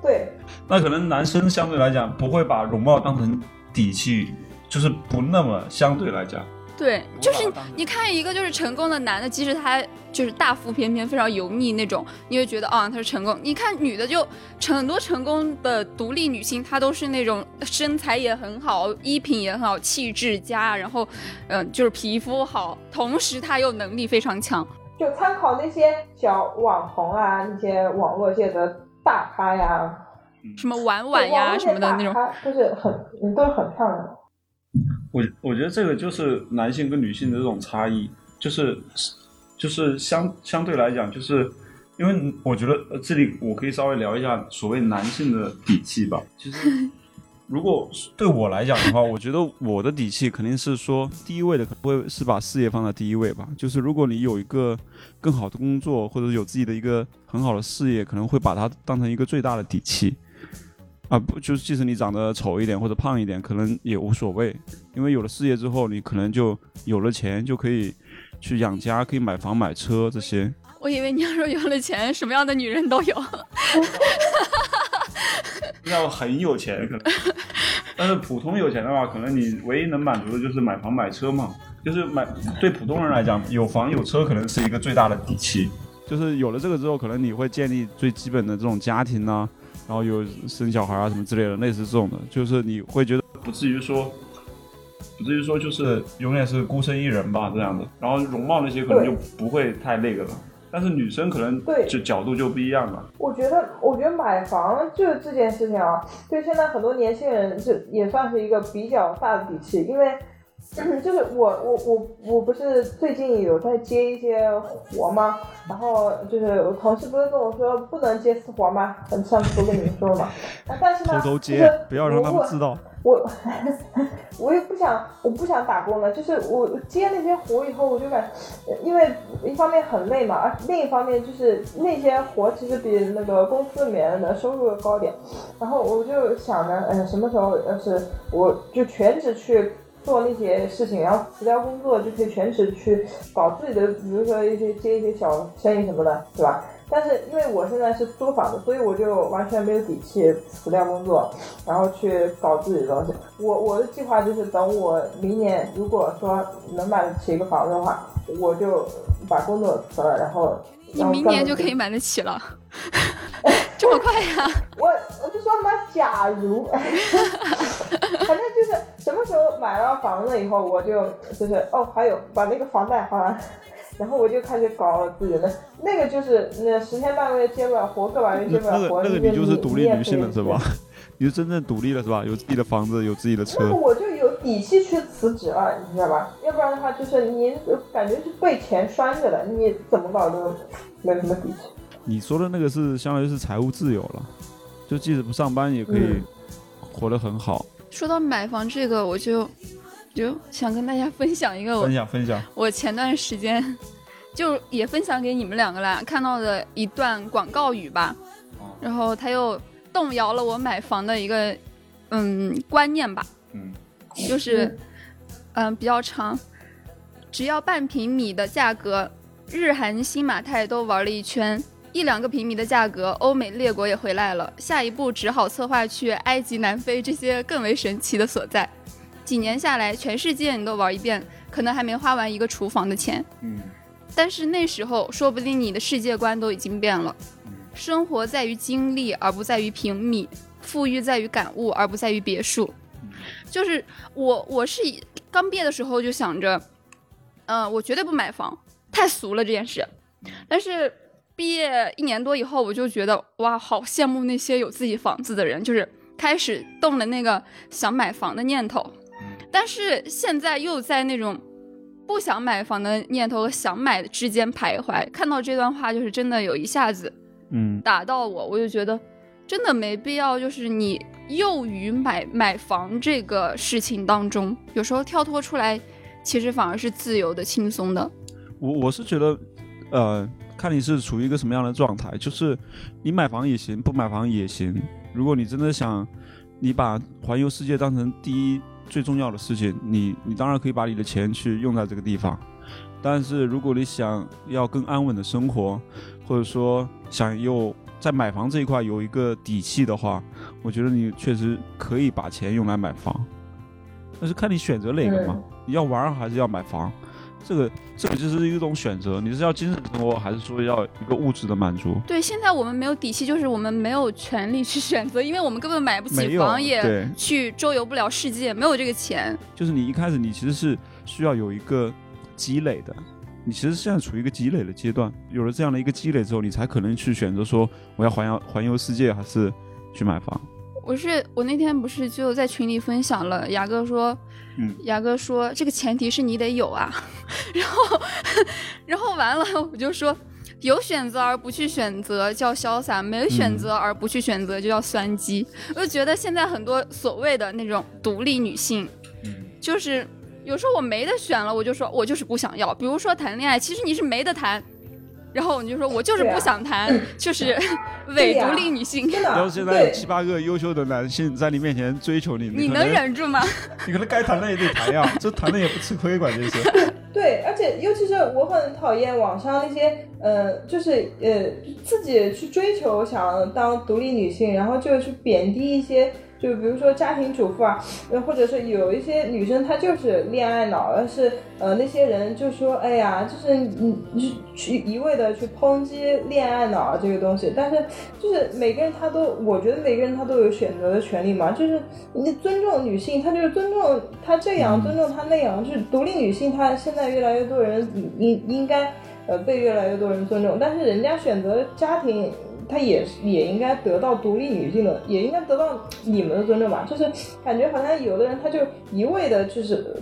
对。那可能男生相对来讲不会把容貌当成底气，就是不那么相对来讲。对，就是你看一个就是成功的男的，即使他就是大腹便便、非常油腻那种，你会觉得啊她是成功。你看女的就很多成功的独立女性，她都是那种身材也很好，衣品也很好，气质佳，然后嗯就是皮肤好，同时她又能力非常强。就参考那些小网红啊，那些网络界的大咖呀，什么婉婉呀什么的那种，就是很都是很漂亮的。我我觉得这个就是男性跟女性的这种差异，就是就是相相对来讲，就是因为我觉得这里我可以稍微聊一下所谓男性的底气吧。其实 如果对我来讲的话，我觉得我的底气肯定是说第一位的，不会是把事业放在第一位吧。就是如果你有一个更好的工作，或者有自己的一个很好的事业，可能会把它当成一个最大的底气。啊不，就是即使你长得丑一点或者胖一点，可能也无所谓，因为有了事业之后，你可能就有了钱，就可以去养家，可以买房买车这些。我以为你要说有了钱，什么样的女人都有。要很有钱可能，但是普通有钱的话，可能你唯一能满足的就是买房买车嘛。就是买对普通人来讲，有房有车可能是一个最大的底气。就是有了这个之后，可能你会建立最基本的这种家庭呢。然后有生小孩啊什么之类的，类似这种的，就是你会觉得不至于说，不至于说就是永远是孤身一人吧这样的。然后容貌那些可能就不会太那个了，但是女生可能就角度就不一样了。我觉得，我觉得买房就这件事情啊，对现在很多年轻人就也算是一个比较大的底气，因为。就是我我我我不是最近有在接一些活吗？然后就是我同事不是跟我说不能接私活吗？上次不跟你们说了吗？但是呢，偷偷接，不要让他们知道。我我也不想，我不想打工了。就是我接那些活以后，我就感，因为一方面很累嘛，而另一方面就是那些活其实比那个公司里面的收入要高点。然后我就想着，嗯，什么时候要是我就全职去。做那些事情，然后辞掉工作就可以全职去搞自己的，比如说一些接一些小生意什么的，对吧？但是因为我现在是租房子，所以我就完全没有底气辞掉工作，然后去搞自己的东西。我我的计划就是等我明年如果说能买得起一个房子的话，我就把工作辞了，然后你明年就可以买得起了，这么快呀？我我就说什么假如，反正就是。什么时候买了房子以后，我就就是哦，还有把那个房贷还完，然后我就开始搞自己的。那个就是那十天半个月接不了活，个把月接不了活。那个你就是独立女性了是吧？你就真正独立了是吧？有自己的房子，有自己的车。那我就有底气去辞职了，你知道吧？要不然的话，就是你感觉是被钱拴着的，你怎么搞都没什么底气。你说的那个是相当于是财务自由了，就即使不上班也可以活得很好。说到买房这个，我就就想跟大家分享一个我分享分享。我前段时间就也分享给你们两个啦，看到的一段广告语吧。然后他又动摇了我买房的一个嗯观念吧，嗯，就是嗯比较长，只要半平米的价格，日韩新马泰都玩了一圈，一两个平米的价格，欧美列国也回来了，下一步只好策划去埃及、南非这些更为神奇的所在。几年下来，全世界你都玩一遍，可能还没花完一个厨房的钱。嗯，但是那时候说不定你的世界观都已经变了。生活在于经历，而不在于平米；富裕在于感悟，而不在于别墅。就是我，我是刚毕业的时候就想着，嗯，我绝对不买房，太俗了这件事。但是毕业一年多以后，我就觉得哇，好羡慕那些有自己房子的人，就是开始动了那个想买房的念头。但是现在又在那种不想买房的念头和想买之间徘徊。看到这段话，就是真的有一下子，嗯，打到我，我就觉得真的没必要，就是你囿于买买房这个事情当中，有时候跳脱出来，其实反而是自由的、轻松的。我我是觉得，呃，看你是处于一个什么样的状态，就是你买房也行，不买房也行。如果你真的想，你把环游世界当成第一。最重要的事情，你你当然可以把你的钱去用在这个地方，但是如果你想要更安稳的生活，或者说想又在买房这一块有一个底气的话，我觉得你确实可以把钱用来买房，但是看你选择哪个嘛，你要玩还是要买房。这个这个就是一种选择，你是要精神生活，还是说要一个物质的满足？对，现在我们没有底气，就是我们没有权利去选择，因为我们根本买不起房，也去周游不了世界，没有这个钱。就是你一开始你其实是需要有一个积累的，你其实现在处于一个积累的阶段，有了这样的一个积累之后，你才可能去选择说我要环游环游世界，还是去买房。我是我那天不是就在群里分享了，雅哥说。牙哥说：“这个前提是你得有啊，然后，然后完了，我就说，有选择而不去选择叫潇洒，没选择而不去选择就叫酸鸡。我就觉得现在很多所谓的那种独立女性，就是有时候我没得选了，我就说我就是不想要。比如说谈恋爱，其实你是没得谈。”然后你就说，我就是不想谈，就是 伪独立女性。然后现在有七八个优秀的男性在你面前追求你，你能忍住吗？你可能该谈的也得谈呀，这谈的也不吃亏，关键是。对，而且尤其是我很讨厌网上那些，呃，就是呃自己去追求想当独立女性，然后就去贬低一些。就比如说家庭主妇啊，呃，或者是有一些女生她就是恋爱脑，但是呃那些人就说，哎呀，就是你你去一味的去抨击恋爱脑这个东西，但是就是每个人他都，我觉得每个人他都有选择的权利嘛，就是你尊重女性，他就是尊重她这样，尊重她那样，就是独立女性，她现在越来越多人应应该呃被越来越多人尊重，但是人家选择家庭。她也也应该得到独立女性的，也应该得到你们的尊重吧。就是感觉好像有的人他就一味的，就是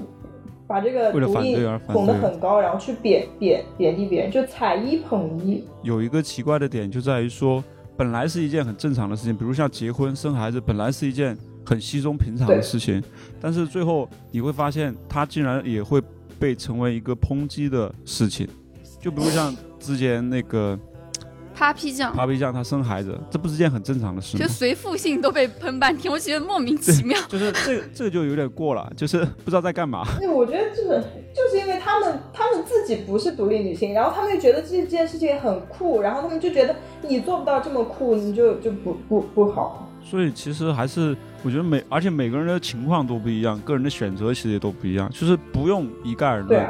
把这个独立捧得很高，然后去贬贬贬低别人，就踩一捧一。有一个奇怪的点就在于说，本来是一件很正常的事情，比如像结婚生孩子，本来是一件很稀松平常的事情，但是最后你会发现，它竟然也会被成为一个抨击的事情。就比如像之前那个。Papi 酱，Papi 酱，她生孩子，这不是件很正常的事吗？就随父姓都被喷半天，我觉得莫名其妙。就是这这个就有点过了，就是不知道在干嘛。对，我觉得这个就是因为他们他们自己不是独立女性，然后他们又觉得这件事情很酷，然后他们就觉得你做不到这么酷，你就就不不不好。所以其实还是我觉得每而且每个人的情况都不一样，个人的选择其实也都不一样，就是不用一概而论。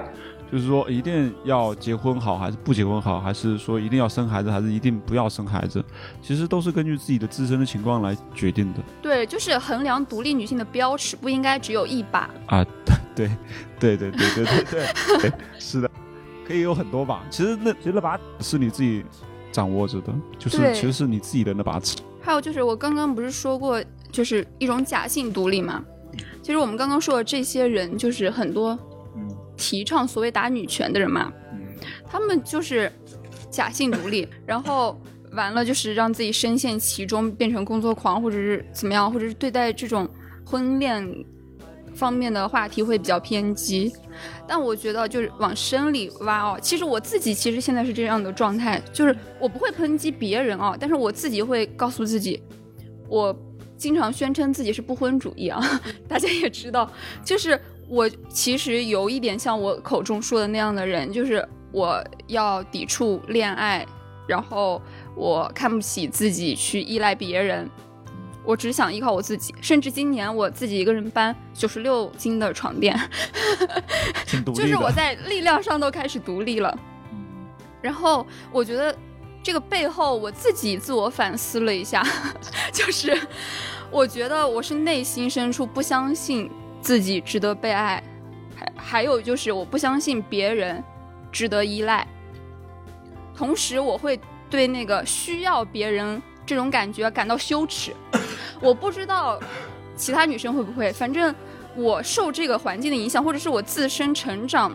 就是说，一定要结婚好，还是不结婚好？还是说一定要生孩子，还是一定不要生孩子？其实都是根据自己的自身的情况来决定的。对，就是衡量独立女性的标尺不应该只有一把啊！对，对对对对对对对，是的，可以有很多把。其实那其实那把是你自己掌握着的，就是其实是你自己的那把尺。还有就是我刚刚不是说过，就是一种假性独立嘛？其实我们刚刚说的这些人，就是很多。提倡所谓打女权的人嘛，他们就是假性独立，然后完了就是让自己深陷其中，变成工作狂，或者是怎么样，或者是对待这种婚恋方面的话题会比较偏激。但我觉得就是往深里挖哦，其实我自己其实现在是这样的状态，就是我不会抨击别人哦，但是我自己会告诉自己，我经常宣称自己是不婚主义啊，大家也知道，就是我其实有一点像我口中说的那样的人，就是我要抵触恋爱，然后我看不起自己去依赖别人，我只想依靠我自己，甚至今年我自己一个人搬九十六斤的床垫，就是我在力量上都开始独立了，然后我觉得。这个背后，我自己自我反思了一下，就是我觉得我是内心深处不相信自己值得被爱，还还有就是我不相信别人值得依赖。同时，我会对那个需要别人这种感觉感到羞耻。我不知道其他女生会不会，反正我受这个环境的影响，或者是我自身成长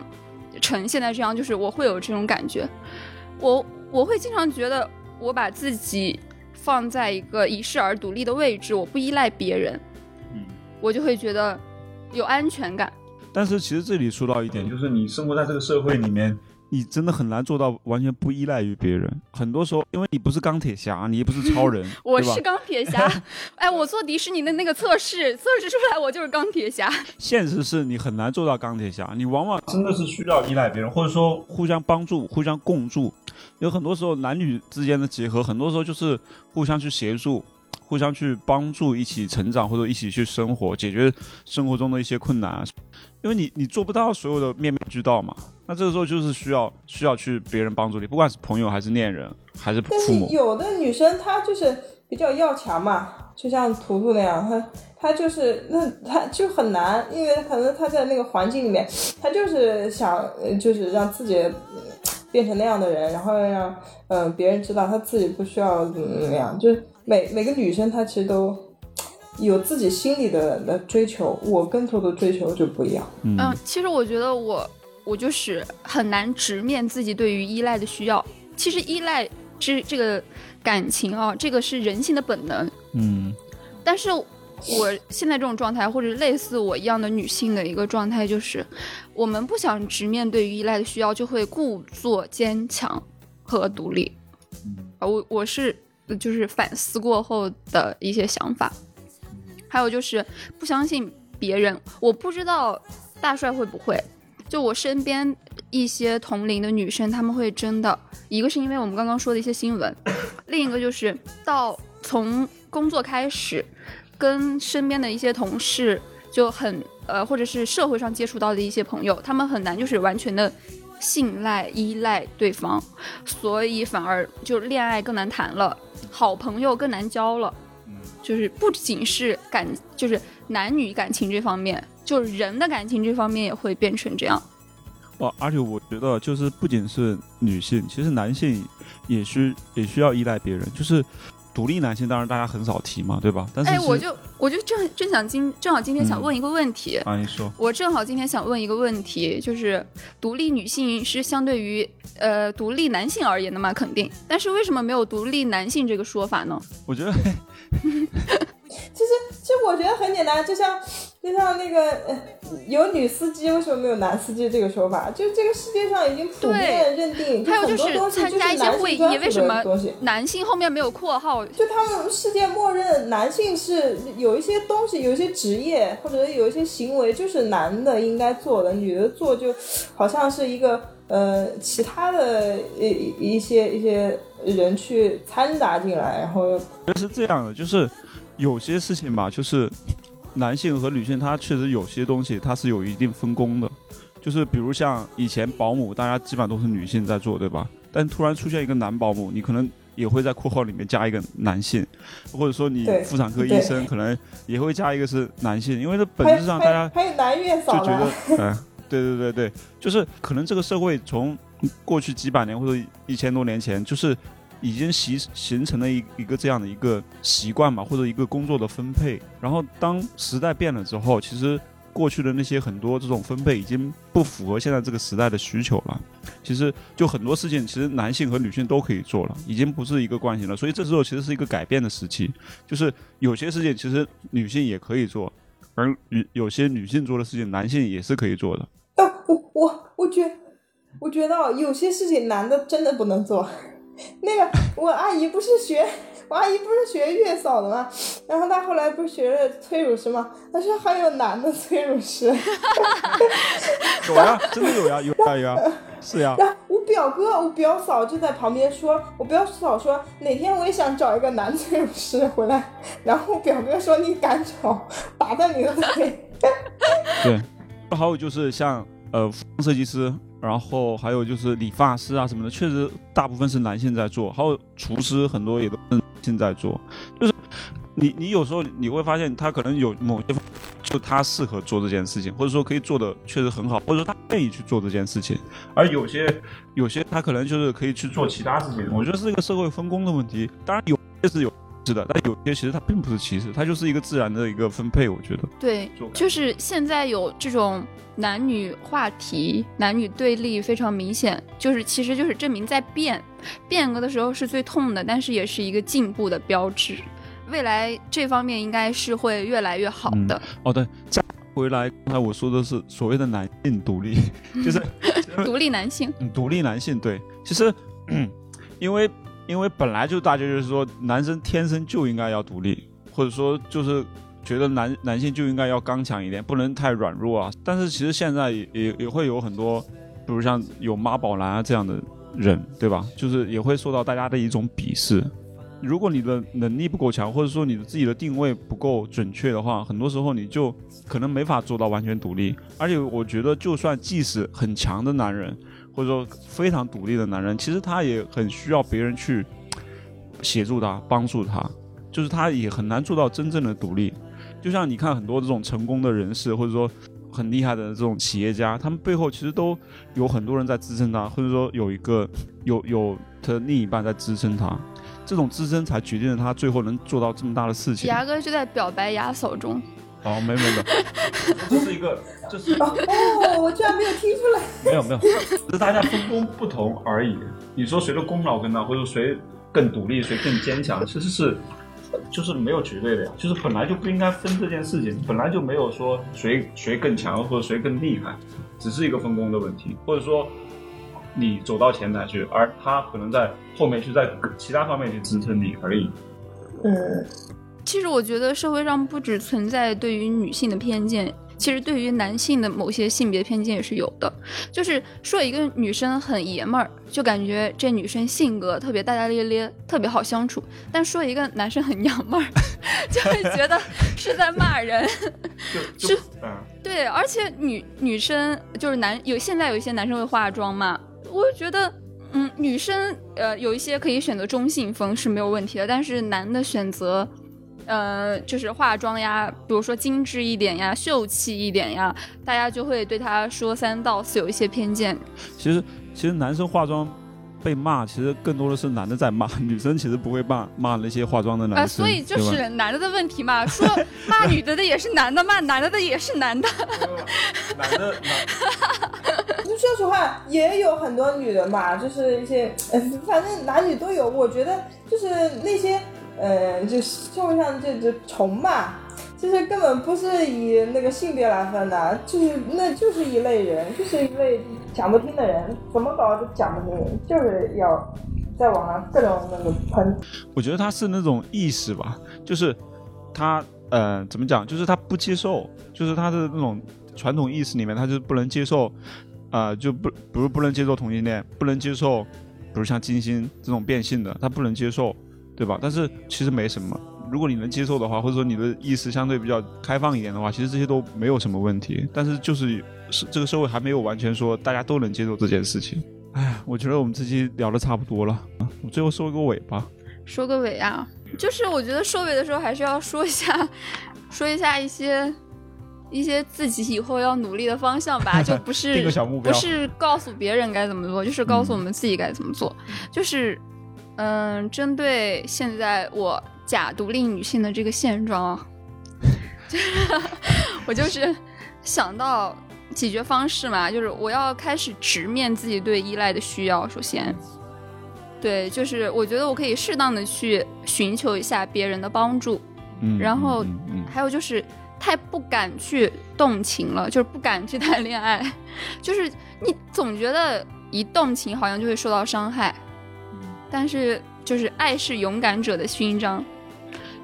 成现在这样，就是我会有这种感觉。我。我会经常觉得，我把自己放在一个遗世而独立的位置，我不依赖别人，嗯，我就会觉得有安全感。但是其实这里说到一点，就是你生活在这个社会里面。你真的很难做到完全不依赖于别人。很多时候，因为你不是钢铁侠，你也不是超人，我是钢铁侠。哎，我做迪士尼的那个测试，测试出来我就是钢铁侠。现实是你很难做到钢铁侠，你往往真的是需要依赖别人，或者说互相帮助、互相共助。有很多时候，男女之间的结合，很多时候就是互相去协助。互相去帮助，一起成长，或者一起去生活，解决生活中的一些困难。因为你你做不到所有的面面俱到嘛，那这个时候就是需要需要去别人帮助你，不管是朋友还是恋人还是父母。有的女生她就是比较要强嘛，就像图图那样，她她就是那她就很难，因为可能她在那个环境里面，她就是想就是让自己变成那样的人，然后让嗯别人知道她自己不需要怎么怎么样，就是。每每个女生她其实都有自己心里的的追求，我跟头的追求就不一样。嗯，其实我觉得我我就是很难直面自己对于依赖的需要。其实依赖这这个感情啊，这个是人性的本能。嗯，但是我现在这种状态，或者类似我一样的女性的一个状态，就是我们不想直面对于依赖的需要，就会故作坚强和独立。啊，我我是。就是反思过后的一些想法，还有就是不相信别人。我不知道大帅会不会，就我身边一些同龄的女生，他们会真的一个是因为我们刚刚说的一些新闻，另一个就是到从工作开始，跟身边的一些同事就很呃，或者是社会上接触到的一些朋友，他们很难就是完全的信赖依赖对方，所以反而就恋爱更难谈了。好朋友更难交了，就是不仅是感，就是男女感情这方面，就是人的感情这方面也会变成这样。哦，而且我觉得就是不仅是女性，其实男性也需也需要依赖别人，就是。独立男性当然大家很少提嘛，对吧？但是哎，我就我就正正想今正好今天想问一个问题啊，你说。我正好今天想问一个问题，就是独立女性是相对于呃独立男性而言的嘛？肯定，但是为什么没有独立男性这个说法呢？我觉得。其实，其实我觉得很简单，就像就像那个有女司机，为什么没有男司机这个说法？就这个世界上已经普遍认定，还有就是参加一些会议，为什么男性后面没有括号？就他们世界默认男性是有一些东西，有一些职业或者有一些行为，就是男的应该做的，女的做就好像是一个呃其他的一一些一些人去掺杂进来，然后是这样的，就是。有些事情吧，就是男性和女性，他确实有些东西，他是有一定分工的。就是比如像以前保姆，大家基本上都是女性在做，对吧？但突然出现一个男保姆，你可能也会在括号里面加一个男性，或者说你妇产科医生可能也会加一个是男性，因为这本质上大家还有男月嫂就觉得，嗯，对对对对，就是可能这个社会从过去几百年或者一千多年前，就是。已经形形成了一一个这样的一个习惯吧，或者一个工作的分配。然后当时代变了之后，其实过去的那些很多这种分配已经不符合现在这个时代的需求了。其实就很多事情，其实男性和女性都可以做了，已经不是一个惯性了。所以这时候其实是一个改变的时期，就是有些事情其实女性也可以做，而有有些女性做的事情，男性也是可以做的。但，我我我觉我觉得有些事情男的真的不能做。那个，我阿姨不是学，我阿姨不是学月嫂的吗？然后她后来不是学了催乳师吗？她说还有男的催乳师。有呀，真的有呀，有呀有呀，是呀。然后我表哥、我表嫂就在旁边说，我表嫂说哪天我也想找一个男催乳师回来。然后我表哥说你敢找，打断你的腿。对，还有就是像呃设计师，然后还有就是理发师啊什么的，确实大部分是男性在做，还有厨师很多也都是男性在做，就是。你你有时候你会发现他可能有某些，就他适合做这件事情，或者说可以做的确实很好，或者说他愿意去做这件事情，而有些有些他可能就是可以去做其他事情。我觉得是一个社会分工的问题。当然有些是有是的，但有些其实它并不是歧视，它就是一个自然的一个分配。我觉得对，就是现在有这种男女话题、男女对立非常明显，就是其实就是证明在变，变革的时候是最痛的，但是也是一个进步的标志。未来这方面应该是会越来越好的。哦，对，再回来，刚才我说的是所谓的男性独立，就是 独立男性。嗯独立男性，对，其实，因为因为本来就大家就是说，男生天生就应该要独立，或者说就是觉得男男性就应该要刚强一点，不能太软弱啊。但是其实现在也也也会有很多，比如像有妈宝男啊这样的人，对吧？就是也会受到大家的一种鄙视。如果你的能力不够强，或者说你的自己的定位不够准确的话，很多时候你就可能没法做到完全独立。而且我觉得，就算即使很强的男人，或者说非常独立的男人，其实他也很需要别人去协助他、帮助他，就是他也很难做到真正的独立。就像你看很多这种成功的人士，或者说很厉害的这种企业家，他们背后其实都有很多人在支撑他，或者说有一个有有他的另一半在支撑他。这种支撑才决定了他最后能做到这么大的事情。牙哥就在表白牙嫂中。哦，没没没，这是一个，这是哦，我居然没有听出来。没有没有，只是大家分工不同而已。你说谁的功劳更大，或者谁更独立，谁更坚强，其实是就是没有绝对的呀。就是本来就不应该分这件事情，本来就没有说谁谁更强或者谁更厉害，只是一个分工的问题，或者说。你走到前台去，而他可能在后面去在其他方面去支撑你而已。嗯，其实我觉得社会上不只存在对于女性的偏见。其实对于男性的某些性别偏见也是有的，就是说一个女生很爷们儿，就感觉这女生性格特别大大咧咧，特别好相处；但说一个男生很娘们儿，就会觉得是在骂人。是，对，而且女女生就是男有现在有一些男生会化妆嘛，我觉得，嗯，女生呃有一些可以选择中性风是没有问题的，但是男的选择。呃，就是化妆呀，比如说精致一点呀，秀气一点呀，大家就会对他说三道四，有一些偏见。其实，其实男生化妆被骂，其实更多的是男的在骂，女生其实不会骂骂那些化妆的男生。所以就是男的的问题嘛，说骂女的的也是男的，骂 男的的也是 男的。男的，就说实话，也有很多女的嘛，就是一些，反正男女都有。我觉得就是那些。嗯，就社会上这只虫嘛，其实根本不是以那个性别来分的，就是那就是一类人，就是一类讲不听的人，怎么搞都讲不听，就是要在网上各种那个喷。我觉得他是那种意识吧，就是他呃怎么讲，就是他不接受，就是他的那种传统意识里面，他就不能接受，啊就不比如不能接受同性恋，不能接受，比如像金星这种变性的，他不能接受。对吧？但是其实没什么。如果你能接受的话，或者说你的意识相对比较开放一点的话，其实这些都没有什么问题。但是就是是这个社会还没有完全说大家都能接受这件事情。哎呀，我觉得我们这期聊的差不多了，我最后收一个尾吧。收个尾啊，就是我觉得收尾的时候还是要说一下，说一下一些一些自己以后要努力的方向吧，就不是 不是告诉别人该怎么做，就是告诉我们自己该怎么做，就是。嗯，针对现在我假独立女性的这个现状，我就是想到解决方式嘛，就是我要开始直面自己对依赖的需要。首先，对，就是我觉得我可以适当的去寻求一下别人的帮助，嗯，然后还有就是太不敢去动情了，就是不敢去谈恋爱，就是你总觉得一动情好像就会受到伤害。但是，就是爱是勇敢者的勋章，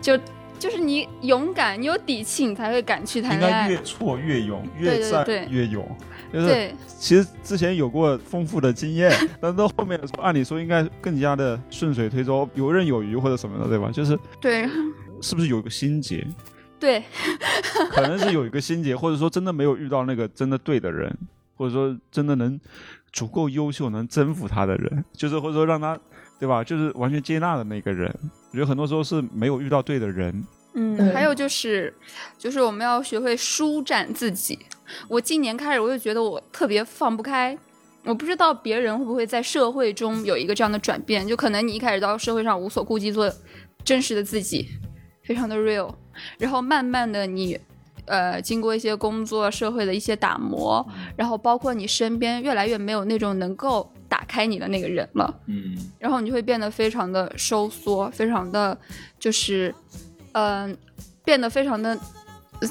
就就是你勇敢，你有底气，你才会敢去谈恋爱。越挫越勇，越战越勇。对，其实之前有过丰富的经验，但到后面的时候，按理说应该更加的顺水推舟，游刃有余或者什么的，对吧？就是对，是不是有一个心结？对，可能是有一个心结，或者说真的没有遇到那个真的对的人，或者说真的能足够优秀能征服他的人，就是或者说让他，对吧？就是完全接纳的那个人。我觉得很多时候是没有遇到对的人。嗯，还有就是，就是我们要学会舒展自己。我今年开始，我就觉得我特别放不开。我不知道别人会不会在社会中有一个这样的转变，就可能你一开始到社会上无所顾忌，做真实的自己，非常的 real。然后慢慢的你，呃，经过一些工作、社会的一些打磨，然后包括你身边越来越没有那种能够打开你的那个人了。嗯。然后你就会变得非常的收缩，非常的就是。嗯，变得非常的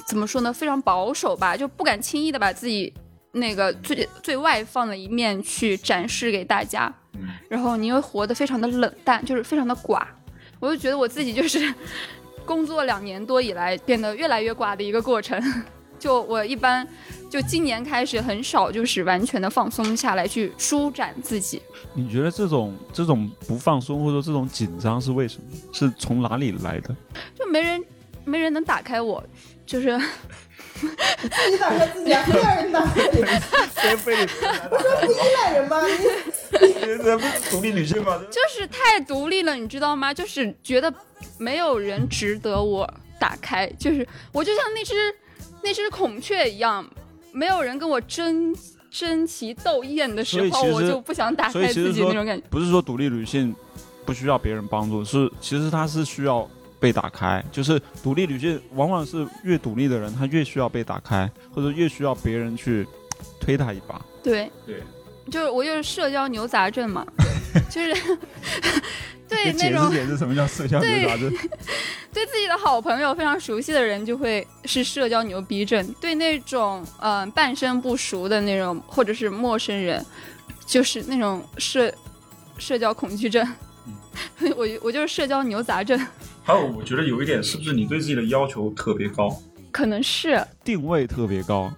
怎么说呢？非常保守吧，就不敢轻易的把自己那个最最外放的一面去展示给大家。嗯然后你又活得非常的冷淡，就是非常的寡。我就觉得我自己就是 工作两年多以来变得越来越寡的一个过程。就我一般。就今年开始很少，就是完全的放松下来去舒展自己。你觉得这种这种不放松或者说这种紧张是为什么？是从哪里来的？就没人没人能打开我，就是自己打开自己啊，没有人打开你。谁非得？我说不依赖人吗？你这不是独立女性吗？就是太独立了，你知道吗？就是觉得没有人值得我打开，就是我就像那只那只孔雀一样。没有人跟我争争奇斗艳的时候，我就不想打开自己那种感觉。不是说独立女性不需要别人帮助，是其实她是需要被打开。就是独立女性往往是越独立的人，她越需要被打开，或者越需要别人去推她一把。对对，就是我就是社交牛杂症嘛，就是。对那种解释什么叫社交牛杂症？对自己的好朋友非常熟悉的人就会是社交牛逼症，对那种嗯半生不熟的那种或者是陌生人，就是那种社社交恐惧症。我我就是社交牛杂症。还有，我觉得有一点是不是你对自己的要求特别高？可能是定位特别高。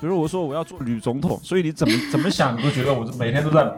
比如我说我要做女总统，所以你怎么 怎么想你都觉得我每天都在。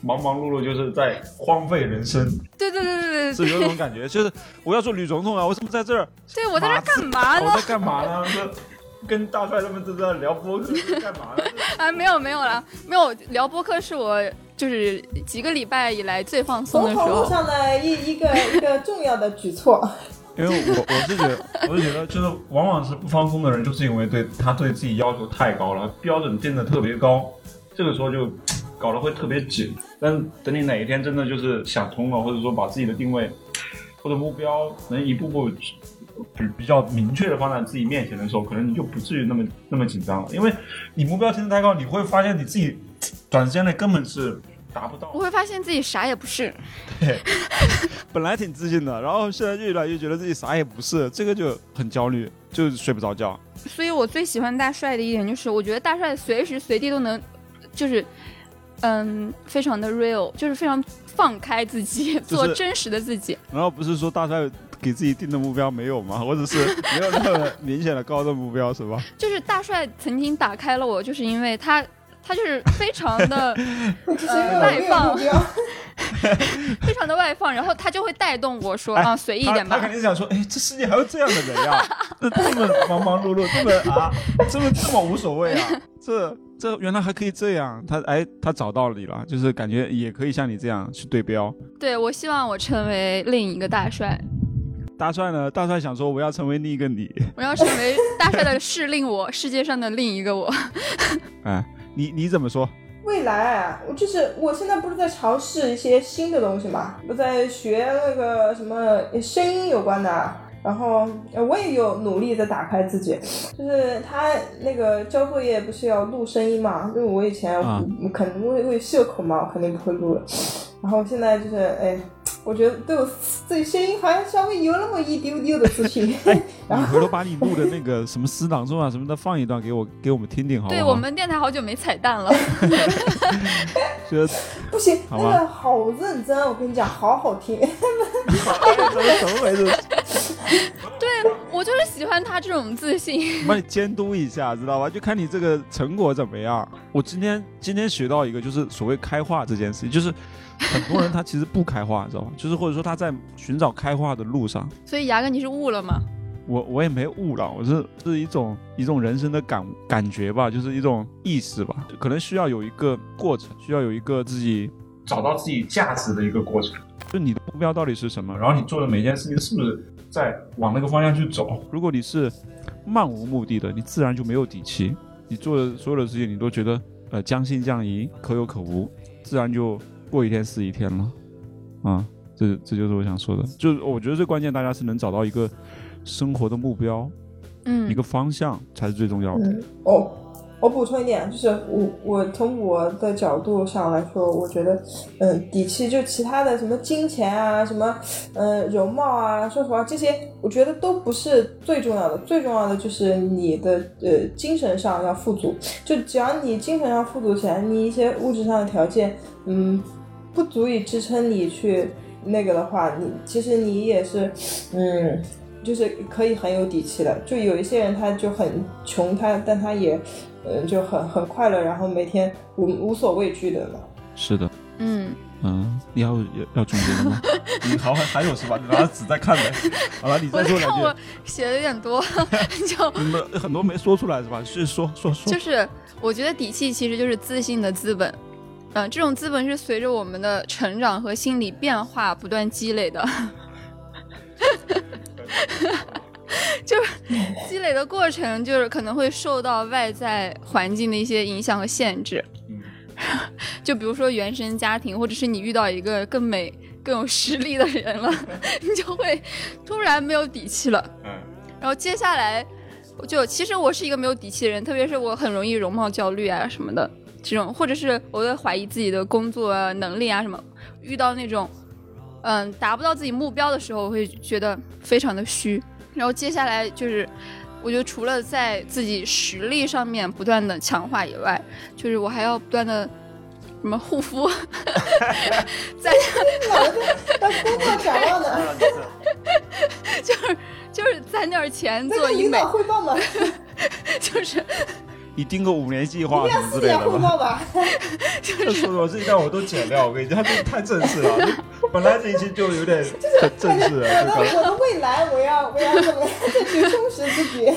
忙忙碌碌就是在荒废人生，对对对对对，是有种感觉，就是我要做女总统啊，我怎么在这儿？对我在这干嘛呢？我在干嘛呢？跟大帅他们都在聊播客，干嘛呢？啊，没有没有了，没有聊播客是我就是几个礼拜以来最放松的时候。路上的一一个一个重要的举措。因为我我是觉得，我是觉得，就是往往是不放松的人，就是因为对他对自己要求太高了，标准定的特别高，这个时候就。搞得会特别紧，但等你哪一天真的就是想通了，或者说把自己的定位或者目标能一步步比比较明确的放在自己面前的时候，可能你就不至于那么那么紧张了。因为你目标定的太高，你会发现你自己短时间内根本是达不到。我会发现自己啥也不是。对，本来挺自信的，然后现在越来越觉得自己啥也不是，这个就很焦虑，就睡不着觉。所以我最喜欢大帅的一点就是，我觉得大帅随时随地都能，就是。嗯，非常的 real，就是非常放开自己，做真实的自己。然后不是说大帅给自己定的目标没有吗？或者是没有那么明显的高的目标，是吧？就是大帅曾经打开了我，就是因为他，他就是非常的 外放，非常的外放，然后他就会带动我说啊，随意一点吧。他肯定想说，哎，这世界还有这样的人呀，这么忙忙碌碌，这么啊，这么这么无所谓啊，这。这原来还可以这样，他哎，他找到你了，就是感觉也可以像你这样去对标。对，我希望我成为另一个大帅。大帅呢？大帅想说我要成为另一个你。我要成为大帅的是另我，世界上的另一个我。哎，你你怎么说？未来，我就是我现在不是在尝试一些新的东西嘛？我在学那个什么声音有关的。然后我也有努力在打开自己，就是他那个交作业不是要录声音嘛？因为我以前我肯定会会社恐嘛，我肯定不会录的。然后现在就是哎，我觉得对我自己声音好像稍微有那么一丢丢的自信。你回头把你录的那个什么诗朗诵啊什么的放一段给我给我们听听好。对我们电台好久没彩蛋了。不行，那个好认真，我跟你讲，好好听。怎么怎么回事？对喜欢他这种自信。帮你监督一下，知道吧？就看你这个成果怎么样。我今天今天学到一个，就是所谓开化这件事情，就是很多人他其实不开化，知道吧？就是或者说他在寻找开化的路上。所以牙哥，你是悟了吗？我我也没悟了，我是是一种一种人生的感感觉吧，就是一种意识吧，可能需要有一个过程，需要有一个自己找到自己价值的一个过程。就你的目标到底是什么？然后你做的每件事情是不是在往那个方向去走？如果你是漫无目的的，你自然就没有底气。你做的所有的事情，你都觉得呃将信将疑，可有可无，自然就过一天是一天了。啊，这这就是我想说的，就是我觉得最关键，大家是能找到一个。生活的目标，嗯，一个方向才是最重要的。哦，我补充一点，就是我我从我的角度上来说，我觉得，嗯，底气就其他的什么金钱啊，什么，嗯，容貌啊，说实话，这些我觉得都不是最重要的。最重要的就是你的呃精神上要富足。就只要你精神上富足起来，你一些物质上的条件，嗯，不足以支撑你去那个的话，你其实你也是，嗯。就是可以很有底气的，就有一些人他就很穷，他但他也，嗯，就很很快乐，然后每天无无所畏惧的嘛。是的，嗯嗯，你要要要总结吗？你好还还有是吧？你拿着纸在看呗。好了，你再说两句。我写的有点多，就没很多没说出来是吧？是说说说。就是我觉得底气其实就是自信的资本，嗯，这种资本是随着我们的成长和心理变化不断积累的。就是积累的过程，就是可能会受到外在环境的一些影响和限制。就比如说原生家庭，或者是你遇到一个更美、更有实力的人了，你就会突然没有底气了。嗯。然后接下来，就其实我是一个没有底气的人，特别是我很容易容貌焦虑啊什么的这种，或者是我会怀疑自己的工作能力啊什么，遇到那种。嗯，达不到自己目标的时候，我会觉得非常的虚。然后接下来就是，我觉得除了在自己实力上面不断的强化以外，就是我还要不断的什么护肤，在工作强化的，就是 就是攒点钱做医美，汇报吗？就是。你定个五年计划什么之类的吧。这是我这一段我都剪掉，我跟你讲，这太正式了。本来这一期就有点 正式。我的未来，我要我要怎么去 充实自己，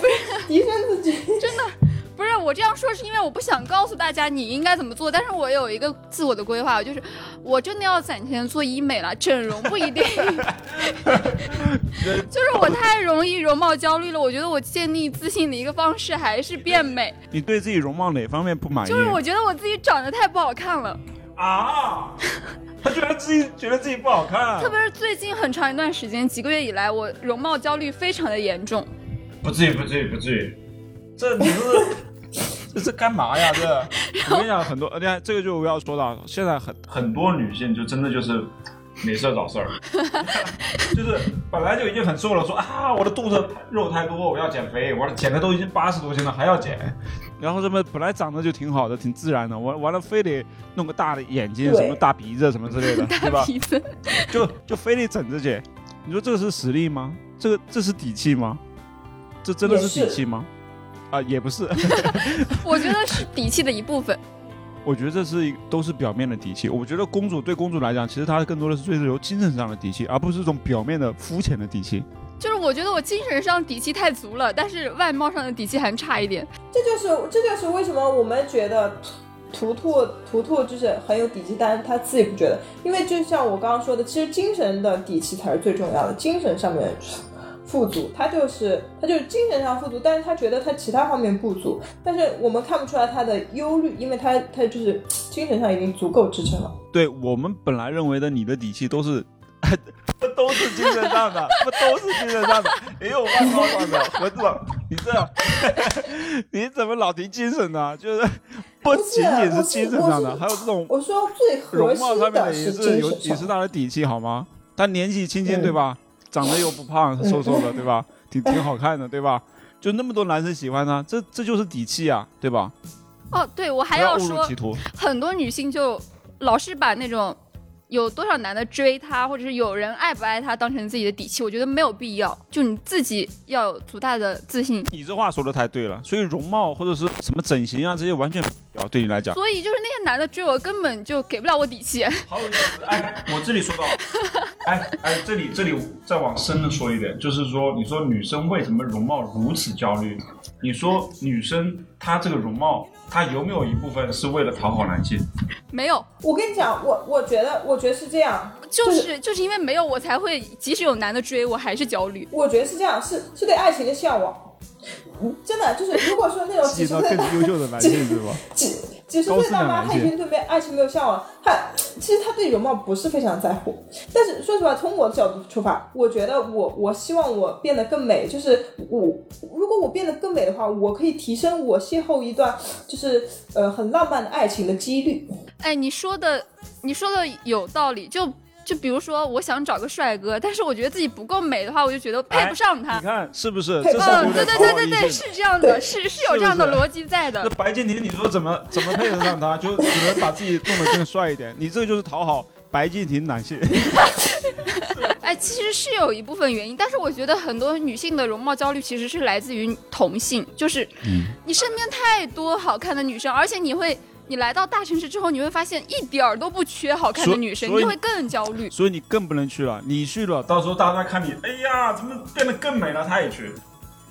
提升自己？真的。不是我这样说，是因为我不想告诉大家你应该怎么做，但是我有一个自我的规划，就是我真的要攒钱做医美了，整容不一定。就是我太容易容貌焦虑了，我觉得我建立自信的一个方式还是变美。你对自己容貌哪方面不满意？就是我觉得我自己长得太不好看了。啊？他觉得自己觉得自己不好看？特别是最近很长一段时间，几个月以来，我容貌焦虑非常的严重。不至于，不至于，不至于。这你是？这是干嘛呀？这 我跟你讲，很多，你看这个就我要说到，现在很很多女性就真的就是没事找事儿，就是本来就已经很瘦了，说啊我的肚子肉太多，我要减肥，我减的都已经八十多斤了还要减，然后什么本来长得就挺好的，挺自然的，完完了非得弄个大的眼睛，什么大鼻子什么之类的，对吧？就就非得整这些，你说这个是实力吗？这个这是底气吗？这真的是底气吗？啊，也不是，我觉得是底气的一部分。我觉得这是都是表面的底气。我觉得公主对公主来讲，其实她更多的是追求精神上的底气，而不是这种表面的肤浅的底气。就是我觉得我精神上底气太足了，但是外貌上的底气还差一点。这就是这就是为什么我们觉得图图图图就是很有底气，但是他自己不觉得。因为就像我刚刚说的，其实精神的底气才是最重要的，精神上面。富足，他就是他就是精神上富足，但是他觉得他其他方面不足，但是我们看不出来他的忧虑，因为他他就是精神上已经足够支撑了。对我们本来认为的你的底气都是，不都是精神上的，不都是精神上的，也有外貌上的。我怎么你这，你怎么老提精神呢？就是不仅仅是精神上的，还有这种我说最容貌上面的也是有也是他的底气好吗？他年纪轻轻对吧？长得又不胖，瘦瘦的，对吧？挺挺好看的，对吧？就那么多男生喜欢她，这这就是底气啊，对吧？哦，对，我还要说，很多女性就老是把那种有多少男的追她，或者是有人爱不爱她当成自己的底气，我觉得没有必要。就你自己要有足大的自信。你这话说的太对了，所以容貌或者是什么整形啊这些完全不要对你来讲。所以就是那些男的追我，根本就给不了我底气。好有意思，哎，我这里说到，哎哎，这里这里再往深的说一点，就是说，你说女生为什么容貌如此焦虑？你说女生她这个容貌。他有没有一部分是为了讨好男性？没有，我跟你讲，我我觉得，我觉得是这样，就是就是因为没有，我才会即使有男的追，我还是焦虑。我觉得是这样，是是对爱情的向往。真的就是，如果说那种几十岁更优秀的男 性是吧？几几十岁大妈，他已经对没爱情没有向往，他其实他对容貌不是非常在乎。但是说实话，从我的角度出发，我觉得我我希望我变得更美，就是我如果我变得更美的话，我可以提升我邂逅一段就是呃很浪漫的爱情的几率。哎，你说的你说的有道理，就。就比如说，我想找个帅哥，但是我觉得自己不够美的话，我就觉得配不上他。你看是不是？嗯，对对对对对，是这样的，是是有这样的逻辑在的。那白敬亭，你说怎么怎么配得上他？就只能把自己弄得更帅一点。你这就是讨好白敬亭男性。哎，其实是有一部分原因，但是我觉得很多女性的容貌焦虑其实是来自于同性，就是你身边太多好看的女生，而且你会。你来到大城市之后，你会发现一点儿都不缺好看的女生，你会更焦虑。所以你更不能去了。你去了，到时候大家看你，哎呀，怎么变得更美了？他也去，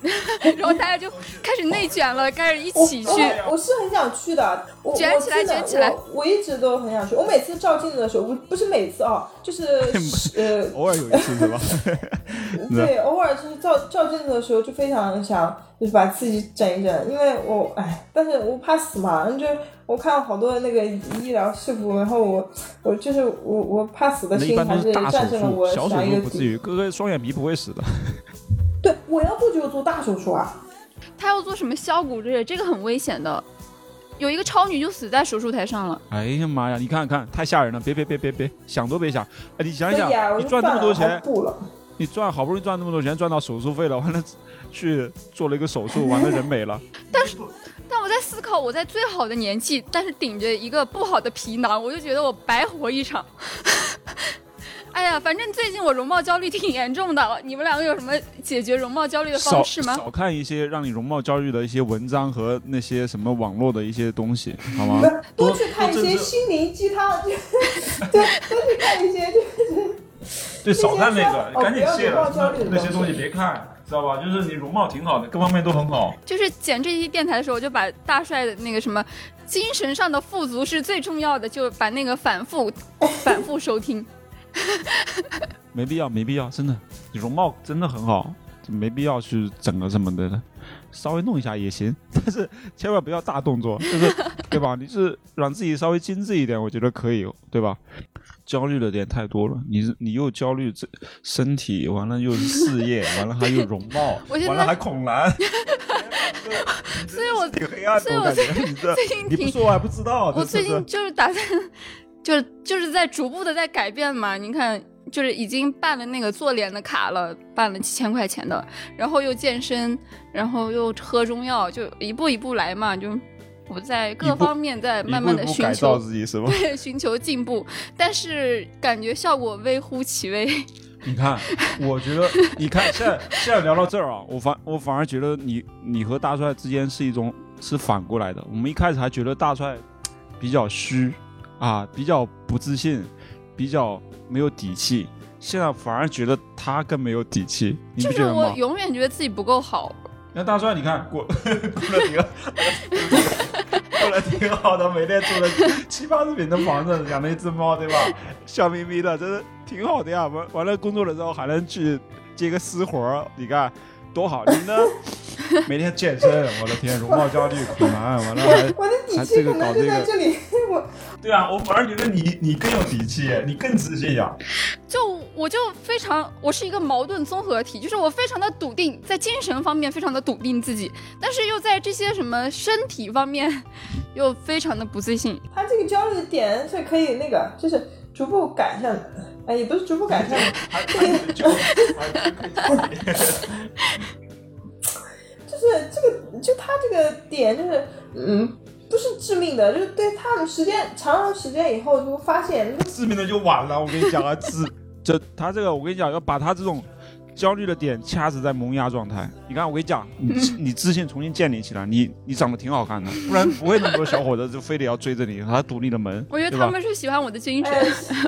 然后大家就开始内卷了，开始一起去。我是很想去的，卷起来，卷起来。我一直都很想去。我每次照镜子的时候，不不是每次啊，就是 呃，偶尔有一次是吧？对，偶尔就是照照镜子的时候，就非常想就是把自己整一整，因为我哎，但是我怕死嘛，就。我看了好多那个医疗事故，然后我我就是我我怕死的心还是战胜了我小手术不至于，哥哥双眼皮不会死的。对，我要做就要做大手术啊。他要做什么削骨之类，这个很危险的。有一个超女就死在手术台上了。哎呀妈呀！你看看，太吓人了！别别别别别，想都别想！哎，你想想，你赚那么多钱，你赚好不容易赚那么多钱，赚到手术费了，完了去做了一个手术，完了人没了。但是。但我在思考，我在最好的年纪，但是顶着一个不好的皮囊，我就觉得我白活一场。哎呀，反正最近我容貌焦虑挺严重的，你们两个有什么解决容貌焦虑的方式吗？少看一些让你容貌焦虑的一些文章和那些什么网络的一些东西，好吗？多去看一些心灵鸡汤，对，多去看一些就是。对，少看那个，赶紧卸了，那些东西别看。知道吧？就是你容貌挺好的，各方面都很好。就是剪这期电台的时候，我就把大帅的那个什么精神上的富足是最重要的，就把那个反复反复收听。没必要，没必要，真的，你容貌真的很好，没必要去整个什么的，稍微弄一下也行，但是千万不要大动作，就是对吧？你是让自己稍微精致一点，我觉得可以，对吧？焦虑的点太多了，你你又焦虑这身体，完了又是事业，完了还有容貌，完了还恐男，所以我挺黑暗的，我感觉你这你不说我还不知道。我最近就是打算，就是就是在逐步的在改变嘛。你看，就是已经办了那个做脸的卡了，办了几千块钱的，然后又健身，然后又喝中药，就一步一步来嘛，就。我在各方面在慢慢的寻求自己，是吗？对，寻求进步，但是感觉效果微乎其微。你看，我觉得，你看，现在现在聊到这儿啊，我反我反而觉得你你和大帅之间是一种是反过来的。我们一开始还觉得大帅比较虚啊，比较不自信，比较没有底气，现在反而觉得他更没有底气。你不觉得吗？我永远觉得自己不够好。那大帅，你看过 过了挺过了挺好的，每天住了七八十平的房子，养了一只猫，对吧？笑眯眯的，真的挺好的呀。完完了，工作了之后还能去接个私活儿，你看多好。你呢？每天健身，我的天，容貌焦虑可难。完了还还这个搞这个。对啊，我反而觉得你你更有底气，你更自信呀。就我就非常，我是一个矛盾综合体，就是我非常的笃定，在精神方面非常的笃定自己，但是又在这些什么身体方面又非常的不自信。他这个焦虑的点是可以那个，就是逐步改善的，哎，也不是逐步改善，就是这个，就他这个点就是，嗯。不是致命的，就是对他们时间长了时间以后就会发现，致命的就晚了。我跟你讲啊，致这他这个，我跟你讲，要把他这种。焦虑的点掐死在萌芽状态。你看，我跟你讲，你你自信重新建立起来，你你长得挺好看的，不然不会那么多小伙子就非得要追着你，他堵你的门。我觉得他们是喜欢我的精神，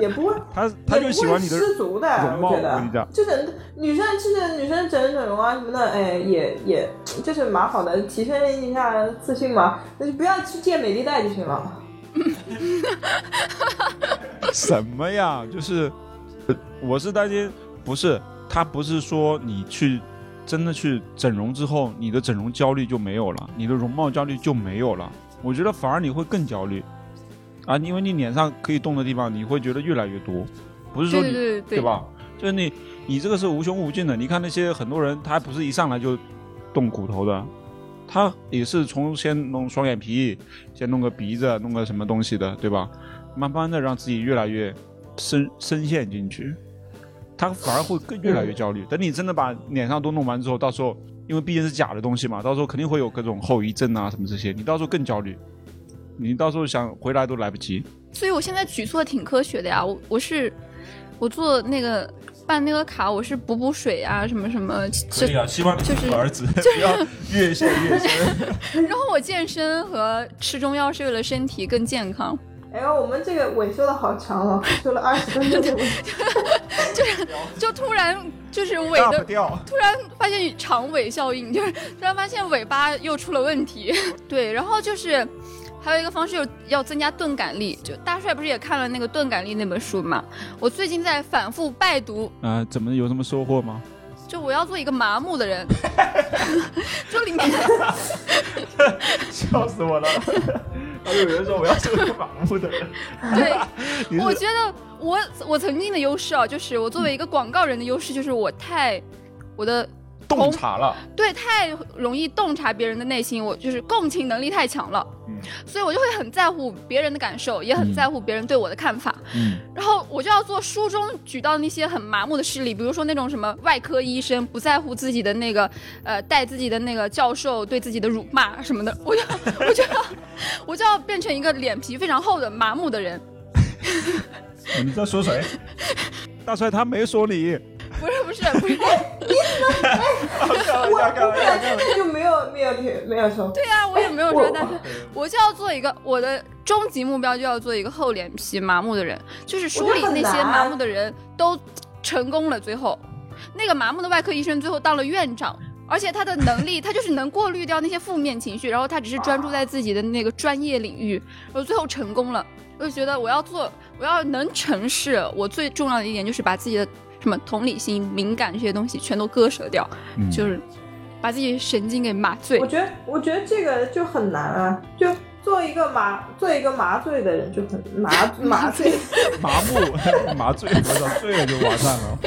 也不会，他他就喜欢你的失足的容貌。我跟你讲，就是女生，就是女生整整容啊什么的，哎，也也就是蛮好的，提升一下自信嘛。那就不要去借美丽贷就行了。什么呀？就是，我是担心，不是。他不是说你去真的去整容之后，你的整容焦虑就没有了，你的容貌焦虑就没有了。我觉得反而你会更焦虑啊，因为你脸上可以动的地方，你会觉得越来越多。不是说你对吧？就是你你这个是无穷无尽的。你看那些很多人，他不是一上来就动骨头的，他也是从先弄双眼皮，先弄个鼻子，弄个什么东西的，对吧？慢慢的让自己越来越深深陷进去。他反而会更越来越焦虑。等你真的把脸上都弄完之后，到时候因为毕竟是假的东西嘛，到时候肯定会有各种后遗症啊什么这些，你到时候更焦虑，你到时候想回来都来不及。所以我现在举措挺科学的呀，我我是我做那个办那个卡，我是补补水啊什么什么。可以啊，希望你是儿子，不要越陷越深。然后我健身和吃中药是为了身体更健康。哎呦，我们这个尾修的好长哦，修了二十分钟。就是就突然就是尾的，突然发现长尾效应，就是突然发现尾巴又出了问题。对，然后就是还有一个方式，要增加钝感力。就大帅不是也看了那个钝感力那本书嘛？我最近在反复拜读。啊，怎么有什么收获吗？就我要做一个麻木的人。就里面。笑死我了。还有人说我要做一个盲目的人。对，我觉得我我曾经的优势啊，就是我作为一个广告人的优势，就是我太我的。洞察了，对，太容易洞察别人的内心，我就是共情能力太强了，嗯，所以我就会很在乎别人的感受，也很在乎别人对我的看法，嗯，然后我就要做书中举到那些很麻木的事例，比如说那种什么外科医生不在乎自己的那个，呃，带自己的那个教授对自己的辱骂什么的，我就我就要 我就要变成一个脸皮非常厚的麻木的人。你在说谁？大帅他没说你。不是不是不是，我我本来现在就没有没有没有说。对啊，我也没有说，但是我就要做一个我的终极目标，就要做一个厚脸皮麻木的人。就是书里那些麻木的人都成功了，最后那个麻木的外科医生最后当了院长，而且他的能力，他就是能过滤掉那些负面情绪，然后他只是专注在自己的那个专业领域，然后最后成功了。我就觉得我要做，我要能成事，我最重要的一点就是把自己的。什么同理心、敏感这些东西全都割舍掉，就是把自己神经给麻醉。我觉得，我觉得这个就很难啊！就做一个麻，做一个麻醉的人就很麻 麻醉，麻木麻醉，我操，醉了就完蛋了。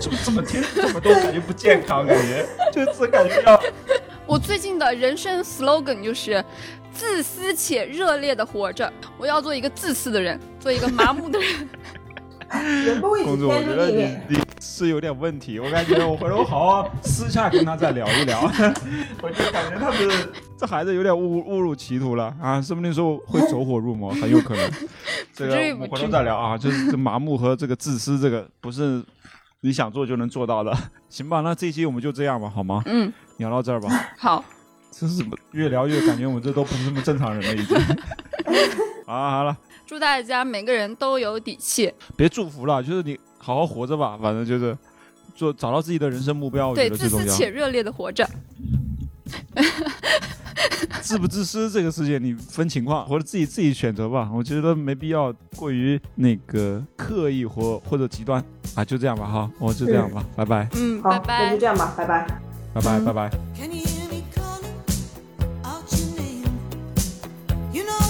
怎么怎么听怎么都感觉不健康，感觉就是感觉要。我最近的人生 slogan 就是自私且热烈的活着。我要做一个自私的人，做一个麻木的人。公主，我觉得你你是有点问题，我感觉我回头好好私下跟他再聊一聊。我就感觉他是这孩子有点误误入歧途了啊，说不定说会走火入魔，很有可能。这个我们回头再聊啊，就是这麻木和这个自私，这个不是你想做就能做到的。行吧，那这期我们就这样吧，好吗？嗯，聊到这儿吧。好。这是怎么越聊越感觉我们这都不是什么正常人了，已经。好了，好了。祝大家每个人都有底气。别祝福了就是你好好活着吧反正就是做找到自己的人生目标对自私且热烈的活着。自不自私这个事情你分情况或者自己自己选择吧我觉得没必要过于那个刻意或或者极端啊就这样吧哈我就这样吧拜拜。嗯好拜拜。就这样吧拜拜。拜拜拜 youknow